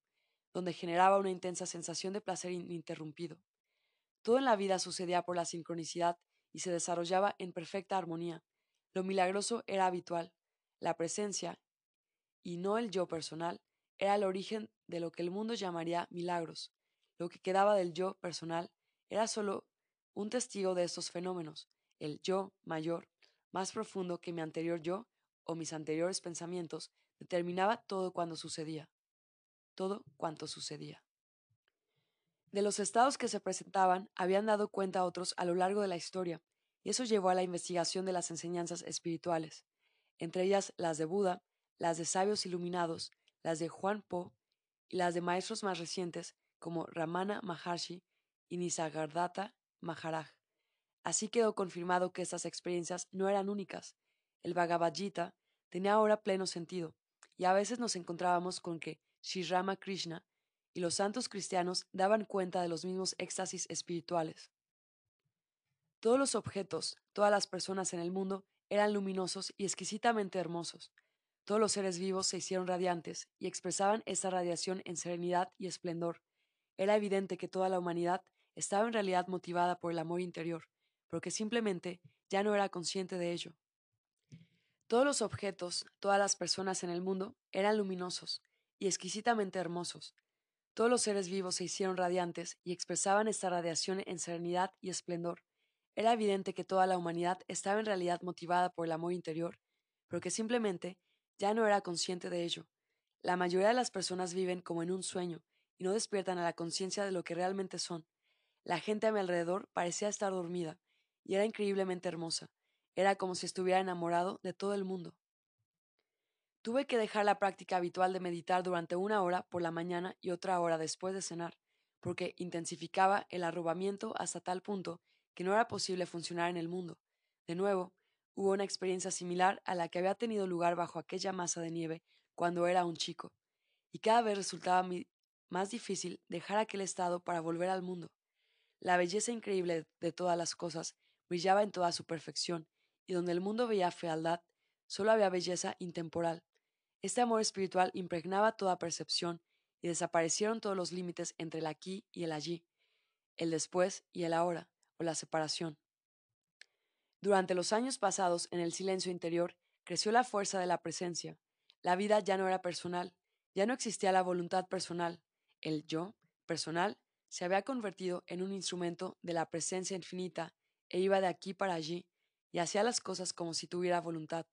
donde generaba una intensa sensación de placer ininterrumpido. Todo en la vida sucedía por la sincronicidad y se desarrollaba en perfecta armonía. Lo milagroso era habitual. La presencia, y no el yo personal, era el origen de lo que el mundo llamaría milagros. Lo que quedaba del yo personal era solo un testigo de estos fenómenos, el yo mayor, más profundo que mi anterior yo o mis anteriores pensamientos, determinaba todo cuando sucedía, todo cuanto sucedía. De los estados que se presentaban habían dado cuenta otros a lo largo de la historia, y eso llevó a la investigación de las enseñanzas espirituales, entre ellas las de Buda, las de sabios iluminados, las de Juan Po y las de maestros más recientes como Ramana Maharshi y Nisargadatta Maharaj. Así quedó confirmado que estas experiencias no eran únicas. El Bhagavad Gita tenía ahora pleno sentido, y a veces nos encontrábamos con que Sri Rama Krishna y los santos cristianos daban cuenta de los mismos éxtasis espirituales. Todos los objetos, todas las personas en el mundo eran luminosos y exquisitamente hermosos. Todos los seres vivos se hicieron radiantes y expresaban esa radiación en serenidad y esplendor. Era evidente que toda la humanidad estaba en realidad motivada por el amor interior, porque simplemente ya no era consciente de ello. Todos los objetos, todas las personas en el mundo eran luminosos y exquisitamente hermosos. Todos los seres vivos se hicieron radiantes y expresaban esta radiación en serenidad y esplendor. Era evidente que toda la humanidad estaba en realidad motivada por el amor interior, pero que simplemente ya no era consciente de ello. La mayoría de las personas viven como en un sueño y no despiertan a la conciencia de lo que realmente son. La gente a mi alrededor parecía estar dormida, y era increíblemente hermosa. Era como si estuviera enamorado de todo el mundo. Tuve que dejar la práctica habitual de meditar durante una hora por la mañana y otra hora después de cenar, porque intensificaba el arrobamiento hasta tal punto que no era posible funcionar en el mundo. De nuevo, hubo una experiencia similar a la que había tenido lugar bajo aquella masa de nieve cuando era un chico, y cada vez resultaba más difícil dejar aquel estado para volver al mundo. La belleza increíble de todas las cosas brillaba en toda su perfección, y donde el mundo veía fealdad, solo había belleza intemporal. Este amor espiritual impregnaba toda percepción y desaparecieron todos los límites entre el aquí y el allí, el después y el ahora, o la separación. Durante los años pasados en el silencio interior, creció la fuerza de la presencia. La vida ya no era personal, ya no existía la voluntad personal. El yo, personal, se había convertido en un instrumento de la presencia infinita e iba de aquí para allí y hacía las cosas como si tuviera voluntad.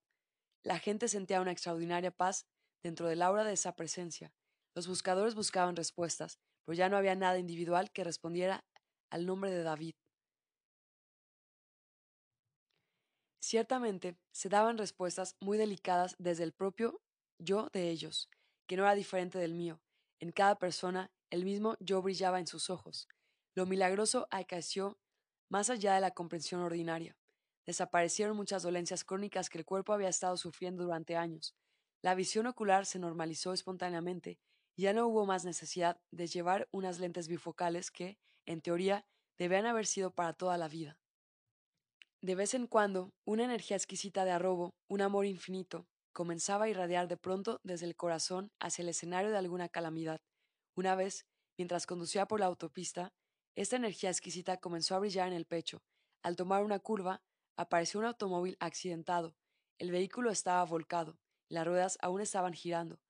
La gente sentía una extraordinaria paz dentro del aura de esa presencia. Los buscadores buscaban respuestas, pero ya no había nada individual que respondiera al nombre de David. Ciertamente, se daban respuestas muy delicadas desde el propio yo de ellos, que no era diferente del mío. En cada persona, el mismo yo brillaba en sus ojos. Lo milagroso acaeció más allá de la comprensión ordinaria. Desaparecieron muchas dolencias crónicas que el cuerpo había estado sufriendo durante años. La visión ocular se normalizó espontáneamente y ya no hubo más necesidad de llevar unas lentes bifocales que, en teoría, debían haber sido para toda la vida. De vez en cuando, una energía exquisita de arrobo, un amor infinito, comenzaba a irradiar de pronto desde el corazón hacia el escenario de alguna calamidad. Una vez, mientras conducía por la autopista, esta energía exquisita comenzó a brillar en el pecho. Al tomar una curva, apareció un automóvil accidentado. El vehículo estaba volcado, las ruedas aún estaban girando.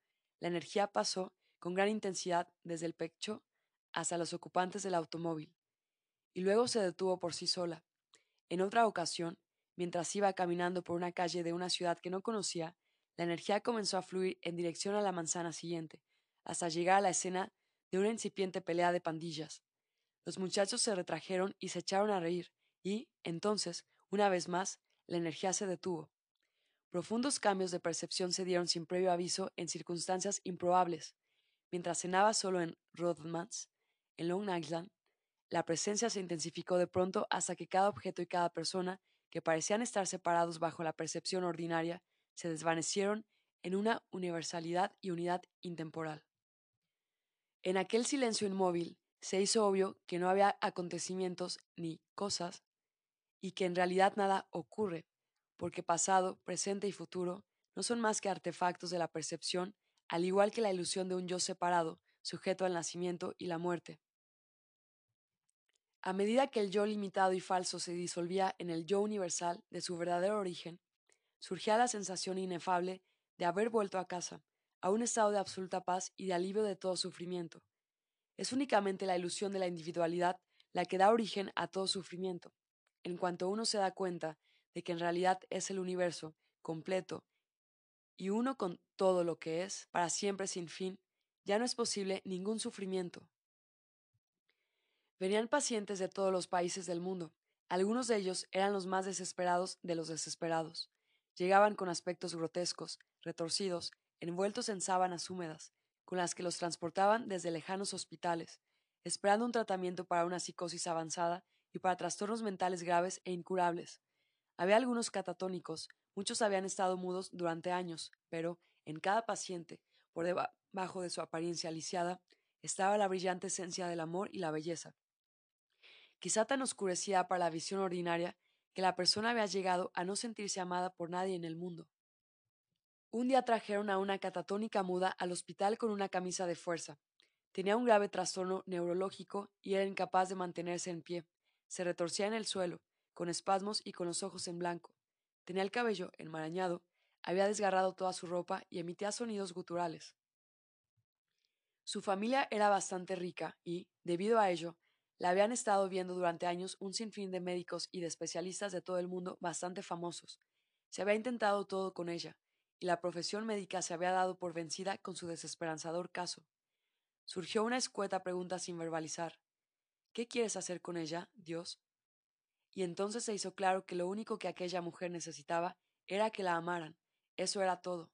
La energía pasó con gran intensidad desde el pecho hasta los ocupantes del automóvil, y luego se detuvo por sí sola. En otra ocasión, mientras iba caminando por una calle de una ciudad que no conocía, la energía comenzó a fluir en dirección a la manzana siguiente, hasta llegar a la escena de una incipiente pelea de pandillas. Los muchachos se retrajeron y se echaron a reír, y, entonces, una vez más, la energía se detuvo. Profundos cambios de percepción se dieron sin previo aviso en circunstancias improbables. Mientras cenaba solo en Rodmans, en Long Island, la presencia se intensificó de pronto hasta que cada objeto y cada persona, que parecían estar separados bajo la percepción ordinaria, se desvanecieron en una universalidad y unidad intemporal. En aquel silencio inmóvil se hizo obvio que no había acontecimientos ni cosas y que en realidad nada ocurre, porque pasado, presente y futuro no son más que artefactos de la percepción, al igual que la ilusión de un yo separado, sujeto al nacimiento y la muerte. A medida que el yo limitado y falso se disolvía en el yo universal de su verdadero origen, surgía la sensación inefable de haber vuelto a casa, a un estado de absoluta paz y de alivio de todo sufrimiento. Es únicamente la ilusión de la individualidad la que da origen a todo sufrimiento, en cuanto uno se da cuenta de que en realidad es el universo completo y uno con todo lo que es, para siempre sin fin, ya no es posible ningún sufrimiento. Venían pacientes de todos los países del mundo. Algunos de ellos eran los más desesperados de los desesperados. Llegaban con aspectos grotescos, retorcidos, envueltos en sábanas húmedas, con las que los transportaban desde lejanos hospitales, esperando un tratamiento para una psicosis avanzada y para trastornos mentales graves e incurables. Había algunos catatónicos, muchos habían estado mudos durante años, pero en cada paciente, por debajo de su apariencia lisiada, estaba la brillante esencia del amor y la belleza. Quizá tan oscurecida para la visión ordinaria que la persona había llegado a no sentirse amada por nadie en el mundo. Un día trajeron a una catatónica muda al hospital con una camisa de fuerza. Tenía un grave trastorno neurológico y era incapaz de mantenerse en pie. Se retorcía en el suelo, con espasmos y con los ojos en blanco. Tenía el cabello enmarañado, había desgarrado toda su ropa y emitía sonidos guturales. Su familia era bastante rica y, debido a ello, la habían estado viendo durante años un sinfín de médicos y de especialistas de todo el mundo bastante famosos. Se había intentado todo con ella, y la profesión médica se había dado por vencida con su desesperanzador caso. Surgió una escueta pregunta sin verbalizar. ¿Qué quieres hacer con ella, Dios? Y entonces se hizo claro que lo único que aquella mujer necesitaba era que la amaran. Eso era todo.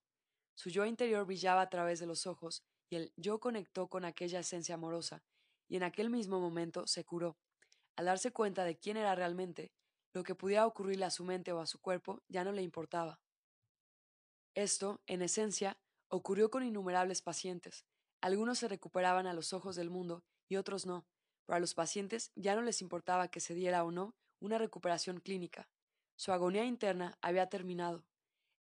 Su yo interior brillaba a través de los ojos, y el yo conectó con aquella esencia amorosa, y en aquel mismo momento se curó. Al darse cuenta de quién era realmente, lo que pudiera ocurrirle a su mente o a su cuerpo ya no le importaba. Esto, en esencia, ocurrió con innumerables pacientes. Algunos se recuperaban a los ojos del mundo y otros no, pero a los pacientes ya no les importaba que se diera o no una recuperación clínica. Su agonía interna había terminado.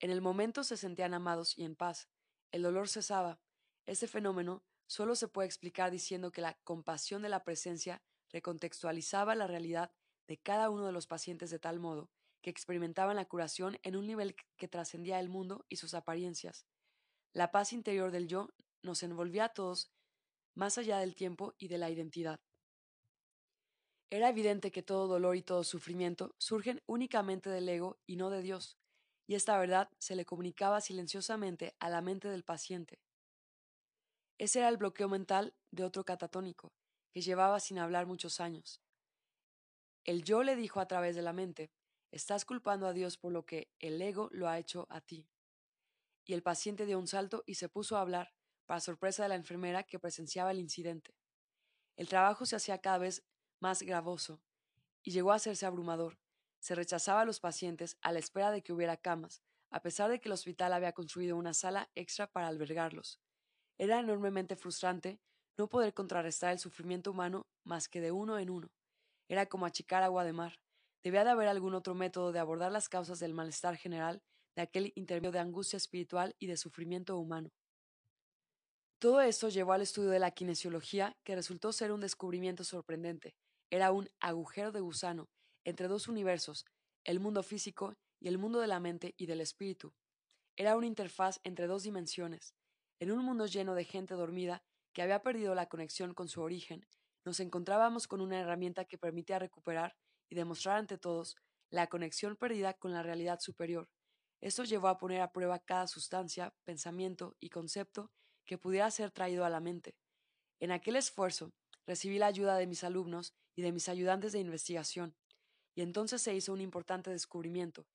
En el momento se sentían amados y en paz. El dolor cesaba. Ese fenómeno solo se puede explicar diciendo que la compasión de la presencia recontextualizaba la realidad de cada uno de los pacientes de tal modo que experimentaban la curación en un nivel que trascendía el mundo y sus apariencias. La paz interior del yo nos envolvía a todos más allá del tiempo y de la identidad. Era evidente que todo dolor y todo sufrimiento surgen únicamente del ego y no de Dios, y esta verdad se le comunicaba silenciosamente a la mente del paciente. Ese era el bloqueo mental de otro catatónico, que llevaba sin hablar muchos años. El yo le dijo a través de la mente, estás culpando a Dios por lo que el ego lo ha hecho a ti. Y el paciente dio un salto y se puso a hablar, para sorpresa de la enfermera que presenciaba el incidente. El trabajo se hacía cada vez más gravoso y llegó a hacerse abrumador. Se rechazaba a los pacientes a la espera de que hubiera camas, a pesar de que el hospital había construido una sala extra para albergarlos. Era enormemente frustrante no poder contrarrestar el sufrimiento humano más que de uno en uno. Era como achicar agua de mar. Debía de haber algún otro método de abordar las causas del malestar general, de aquel intermedio de angustia espiritual y de sufrimiento humano. Todo esto llevó al estudio de la kinesiología, que resultó ser un descubrimiento sorprendente. Era un agujero de gusano entre dos universos, el mundo físico y el mundo de la mente y del espíritu. Era una interfaz entre dos dimensiones. En un mundo lleno de gente dormida que había perdido la conexión con su origen, nos encontrábamos con una herramienta que permitía recuperar y demostrar ante todos la conexión perdida con la realidad superior. Esto llevó a poner a prueba cada sustancia, pensamiento y concepto que pudiera ser traído a la mente. En aquel esfuerzo, recibí la ayuda de mis alumnos y de mis ayudantes de investigación, y entonces se hizo un importante descubrimiento.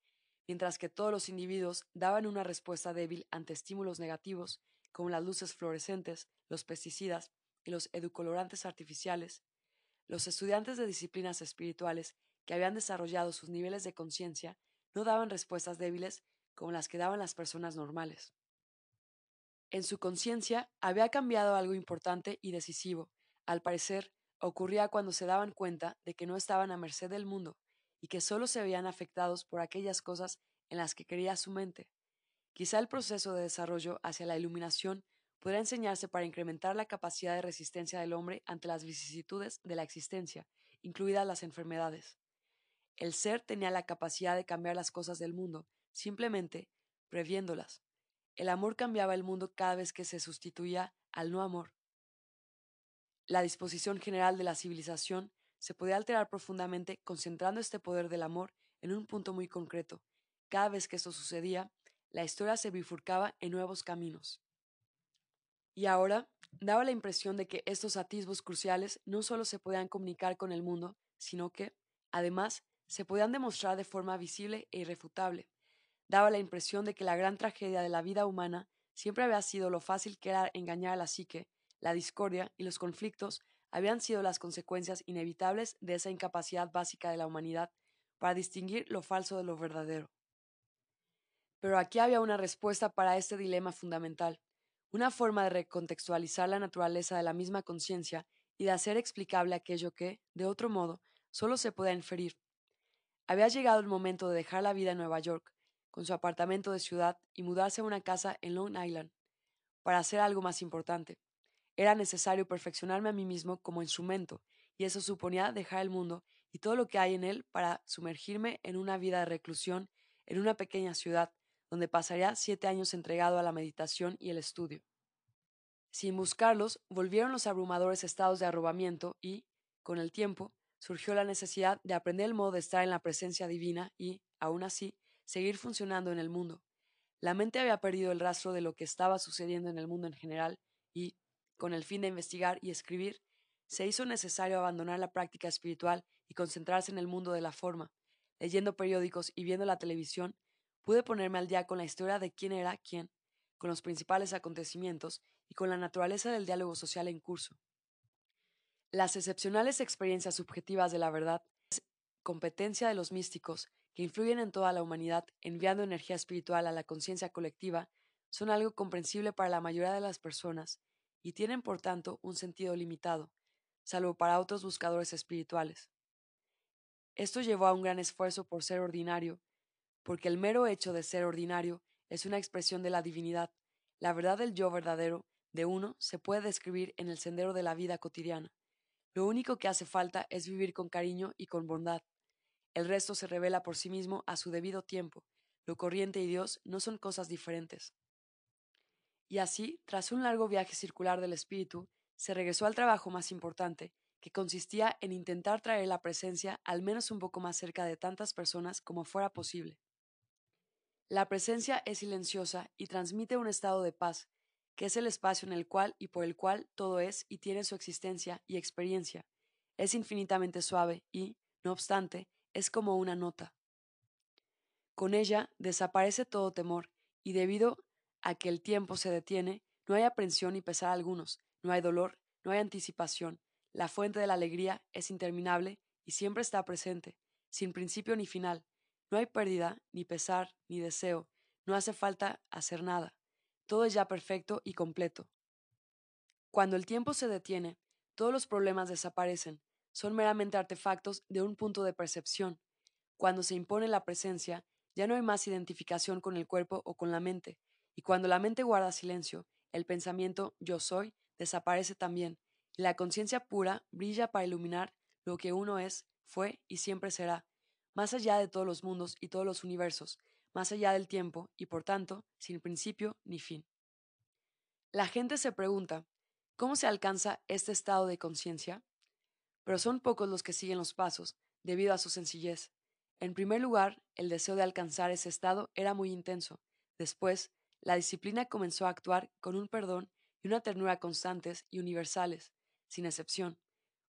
Mientras que todos los individuos daban una respuesta débil ante estímulos negativos, como las luces fluorescentes, los pesticidas y los edulcorantes artificiales, los estudiantes de disciplinas espirituales que habían desarrollado sus niveles de conciencia no daban respuestas débiles como las que daban las personas normales. En su conciencia había cambiado algo importante y decisivo. Al parecer, ocurría cuando se daban cuenta de que no estaban a merced del mundo y que solo se veían afectados por aquellas cosas en las que quería su mente. Quizá el proceso de desarrollo hacia la iluminación pudiera enseñarse para incrementar la capacidad de resistencia del hombre ante las vicisitudes de la existencia, incluidas las enfermedades. El ser tenía la capacidad de cambiar las cosas del mundo, simplemente previéndolas. El amor cambiaba el mundo cada vez que se sustituía al no amor. La disposición general de la civilización se podía alterar profundamente concentrando este poder del amor en un punto muy concreto. Cada vez que esto sucedía, la historia se bifurcaba en nuevos caminos. Y ahora daba la impresión de que estos atisbos cruciales no solo se podían comunicar con el mundo, sino que, además, se podían demostrar de forma visible e irrefutable daba la impresión de que la gran tragedia de la vida humana siempre había sido lo fácil que era engañar a la psique, la discordia y los conflictos habían sido las consecuencias inevitables de esa incapacidad básica de la humanidad para distinguir lo falso de lo verdadero. Pero aquí había una respuesta para este dilema fundamental, una forma de recontextualizar la naturaleza de la misma conciencia y de hacer explicable aquello que, de otro modo, solo se podía inferir. Había llegado el momento de dejar la vida en Nueva York, con su apartamento de ciudad y mudarse a una casa en Long Island, para hacer algo más importante. Era necesario perfeccionarme a mí mismo como instrumento, y eso suponía dejar el mundo y todo lo que hay en él para sumergirme en una vida de reclusión en una pequeña ciudad, donde pasaría siete años entregado a la meditación y el estudio. Sin buscarlos, volvieron los abrumadores estados de arrobamiento y, con el tiempo, surgió la necesidad de aprender el modo de estar en la presencia divina y, aún así, seguir funcionando en el mundo. La mente había perdido el rastro de lo que estaba sucediendo en el mundo en general y, con el fin de investigar y escribir, se hizo necesario abandonar la práctica espiritual y concentrarse en el mundo de la forma. Leyendo periódicos y viendo la televisión, pude ponerme al día con la historia de quién era quién, con los principales acontecimientos y con la naturaleza del diálogo social en curso. Las excepcionales experiencias subjetivas de la verdad competencia de los místicos que influyen en toda la humanidad, enviando energía espiritual a la conciencia colectiva, son algo comprensible para la mayoría de las personas, y tienen por tanto un sentido limitado, salvo para otros buscadores espirituales. Esto llevó a un gran esfuerzo por ser ordinario, porque el mero hecho de ser ordinario es una expresión de la divinidad. La verdad del yo verdadero de uno se puede describir en el sendero de la vida cotidiana. Lo único que hace falta es vivir con cariño y con bondad. El resto se revela por sí mismo a su debido tiempo. Lo corriente y Dios no son cosas diferentes. Y así, tras un largo viaje circular del espíritu, se regresó al trabajo más importante, que consistía en intentar traer la presencia al menos un poco más cerca de tantas personas como fuera posible. La presencia es silenciosa y transmite un estado de paz, que es el espacio en el cual y por el cual todo es y tiene su existencia y experiencia. Es infinitamente suave y, no obstante, es como una nota. Con ella desaparece todo temor, y debido a que el tiempo se detiene, no hay aprensión ni pesar algunos, no hay dolor, no hay anticipación. La fuente de la alegría es interminable y siempre está presente, sin principio ni final. No hay pérdida, ni pesar, ni deseo. No hace falta hacer nada. Todo es ya perfecto y completo. Cuando el tiempo se detiene, todos los problemas desaparecen, son meramente artefactos de un punto de percepción. Cuando se impone la presencia, ya no hay más identificación con el cuerpo o con la mente, y cuando la mente guarda silencio, el pensamiento yo soy desaparece también, y la conciencia pura brilla para iluminar lo que uno es, fue y siempre será, más allá de todos los mundos y todos los universos, más allá del tiempo y por tanto sin principio ni fin. La gente se pregunta, ¿cómo se alcanza este estado de conciencia? Pero son pocos los que siguen los pasos, debido a su sencillez. En primer lugar, el deseo de alcanzar ese estado era muy intenso. Después, la disciplina comenzó a actuar con un perdón y una ternura constantes y universales, sin excepción.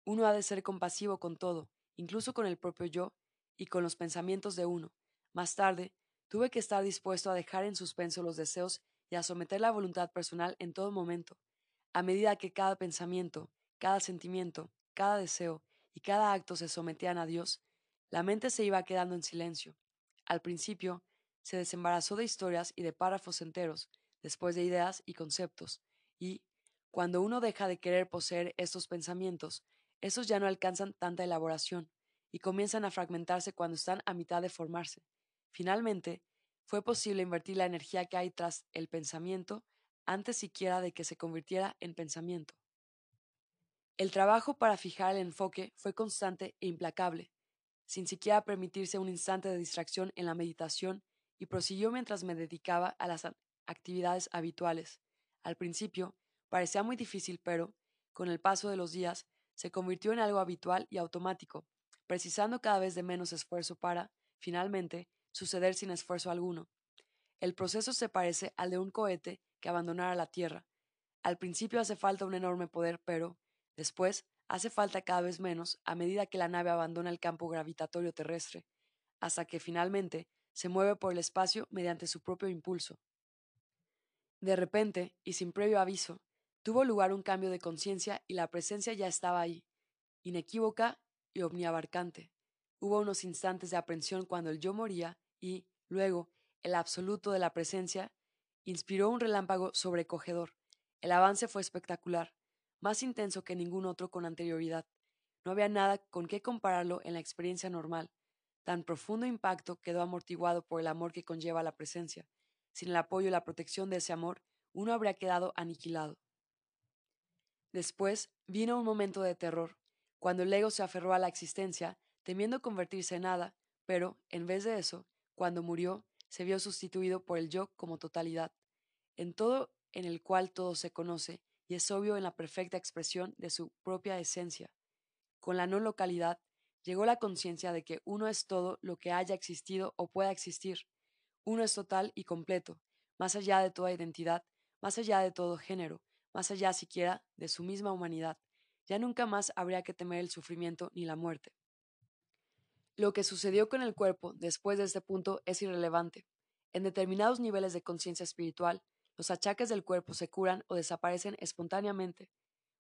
Uno ha de ser compasivo con todo, incluso con el propio yo y con los pensamientos de uno. Más tarde, tuve que estar dispuesto a dejar en suspenso los deseos y a someter la voluntad personal en todo momento. A medida que cada pensamiento, cada sentimiento, cada deseo y cada acto se sometían a Dios, la mente se iba quedando en silencio. Al principio, se desembarazó de historias y de párrafos enteros, después de ideas y conceptos, y, cuando uno deja de querer poseer estos pensamientos, esos ya no alcanzan tanta elaboración, y comienzan a fragmentarse cuando están a mitad de formarse. Finalmente, fue posible invertir la energía que hay tras el pensamiento antes siquiera de que se convirtiera en pensamiento. El trabajo para fijar el enfoque fue constante e implacable, sin siquiera permitirse un instante de distracción en la meditación, y prosiguió mientras me dedicaba a las actividades habituales. Al principio, parecía muy difícil, pero, con el paso de los días, se convirtió en algo habitual y automático, precisando cada vez de menos esfuerzo para, finalmente, suceder sin esfuerzo alguno. El proceso se parece al de un cohete que abandonara la Tierra. Al principio hace falta un enorme poder, pero, Después, hace falta cada vez menos a medida que la nave abandona el campo gravitatorio terrestre, hasta que finalmente se mueve por el espacio mediante su propio impulso. De repente, y sin previo aviso, tuvo lugar un cambio de conciencia y la presencia ya estaba ahí, inequívoca y omniabarcante. Hubo unos instantes de aprensión cuando el yo moría y, luego, el absoluto de la presencia inspiró un relámpago sobrecogedor. El avance fue espectacular más intenso que ningún otro con anterioridad. No había nada con qué compararlo en la experiencia normal. Tan profundo impacto quedó amortiguado por el amor que conlleva la presencia. Sin el apoyo y la protección de ese amor, uno habría quedado aniquilado. Después vino un momento de terror, cuando el ego se aferró a la existencia, temiendo convertirse en nada, pero, en vez de eso, cuando murió, se vio sustituido por el yo como totalidad. En todo en el cual todo se conoce, y es obvio en la perfecta expresión de su propia esencia. Con la no localidad, llegó la conciencia de que uno es todo lo que haya existido o pueda existir. Uno es total y completo, más allá de toda identidad, más allá de todo género, más allá siquiera de su misma humanidad. Ya nunca más habría que temer el sufrimiento ni la muerte. Lo que sucedió con el cuerpo después de este punto es irrelevante. En determinados niveles de conciencia espiritual, los achaques del cuerpo se curan o desaparecen espontáneamente,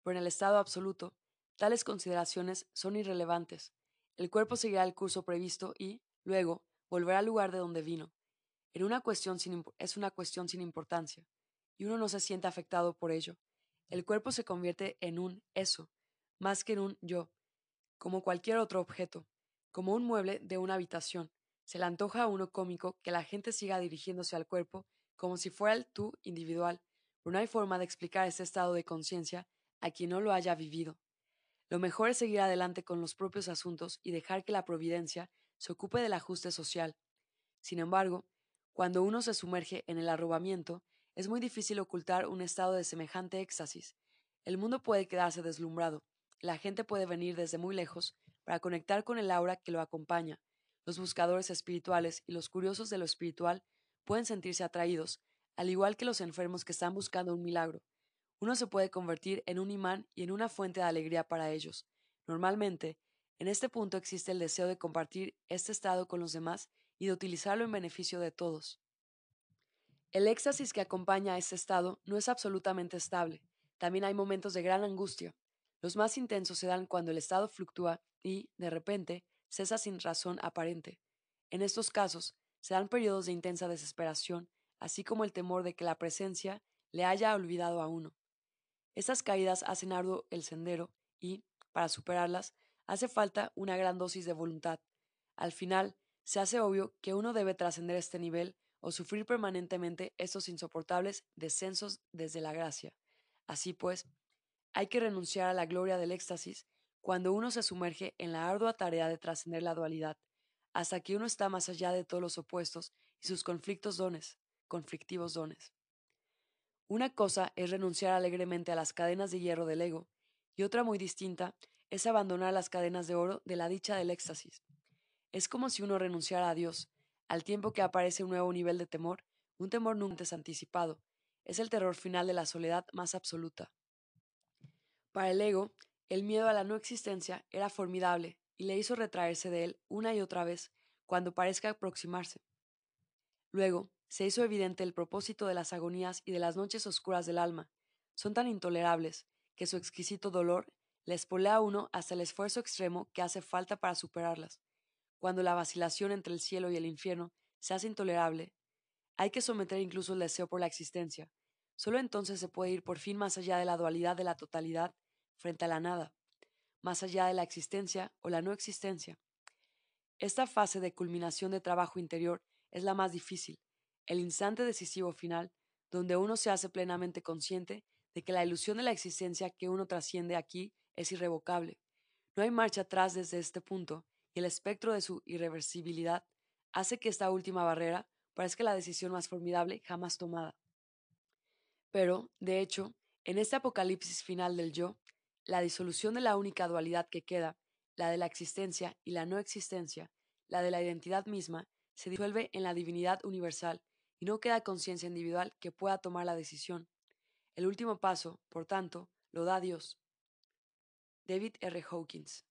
pero en el estado absoluto, tales consideraciones son irrelevantes. El cuerpo seguirá el curso previsto y, luego, volverá al lugar de donde vino. En una cuestión es una cuestión sin importancia, y uno no se siente afectado por ello. el cuerpo se convierte en un eso, más que en un yo, como cualquier otro objeto, como un mueble de una habitación. Se le antoja a uno cómico que la gente siga dirigiéndose al cuerpo como si fuera el tú individual, pero no hay forma de explicar este estado de conciencia a quien no lo haya vivido. Lo mejor es seguir adelante con los propios asuntos y dejar que la providencia se ocupe del ajuste social. Sin embargo, cuando uno se sumerge en el arrobamiento, es muy difícil ocultar un estado de semejante éxtasis. El mundo puede quedarse deslumbrado, la gente puede venir desde muy lejos para conectar con el aura que lo acompaña. Los buscadores espirituales y los curiosos de lo espiritual pueden sentirse atraídos, al igual que los enfermos que están buscando un milagro. Uno se puede convertir en un imán y en una fuente de alegría para ellos. Normalmente, en este punto existe el deseo de compartir este estado con los demás y de utilizarlo en beneficio de todos. El éxtasis que acompaña a este estado no es absolutamente estable. También hay momentos de gran angustia. Los más intensos se dan cuando el estado fluctúa y, de repente, cesa sin razón aparente. En estos casos, se dan periodos de intensa desesperación, así como el temor de que la presencia le haya olvidado a uno. Estas caídas hacen arduo el sendero y, para superarlas, hace falta una gran dosis de voluntad. Al final, se hace obvio que uno debe trascender este nivel o sufrir permanentemente estos insoportables descensos desde la gracia. Así pues, hay que renunciar a la gloria del éxtasis cuando uno se sumerge en la ardua tarea de trascender la dualidad, hasta que uno está más allá de todos los opuestos y sus conflictos dones, conflictivos dones. Una cosa es renunciar alegremente a las cadenas de hierro del ego, y otra muy distinta es abandonar las cadenas de oro de la dicha del éxtasis. Es como si uno renunciara a Dios, al tiempo que aparece un nuevo nivel de temor, un temor nunca antes anticipado. Es el terror final de la soledad más absoluta. Para el ego, el miedo a la no existencia era formidable y le hizo retraerse de él una y otra vez cuando parezca aproximarse. Luego, se hizo evidente el propósito de las agonías y de las noches oscuras del alma. Son tan intolerables que su exquisito dolor le espolea a uno hasta el esfuerzo extremo que hace falta para superarlas. Cuando la vacilación entre el cielo y el infierno se hace intolerable, hay que someter incluso el deseo por la existencia. Solo entonces se puede ir por fin más allá de la dualidad de la totalidad frente a la nada, más allá de la existencia o la no existencia. Esta fase de culminación de trabajo interior es la más difícil, el instante decisivo final, donde uno se hace plenamente consciente de que la ilusión de la existencia que uno trasciende aquí es irrevocable. No hay marcha atrás desde este punto, y el espectro de su irreversibilidad hace que esta última barrera parezca la decisión más formidable jamás tomada. Pero, de hecho, en este apocalipsis final del yo, la disolución de la única dualidad que queda, la de la existencia y la no existencia, la de la identidad misma, se disuelve en la divinidad universal y no queda conciencia individual que pueda tomar la decisión. El último paso, por tanto, lo da Dios. David R. Hawkins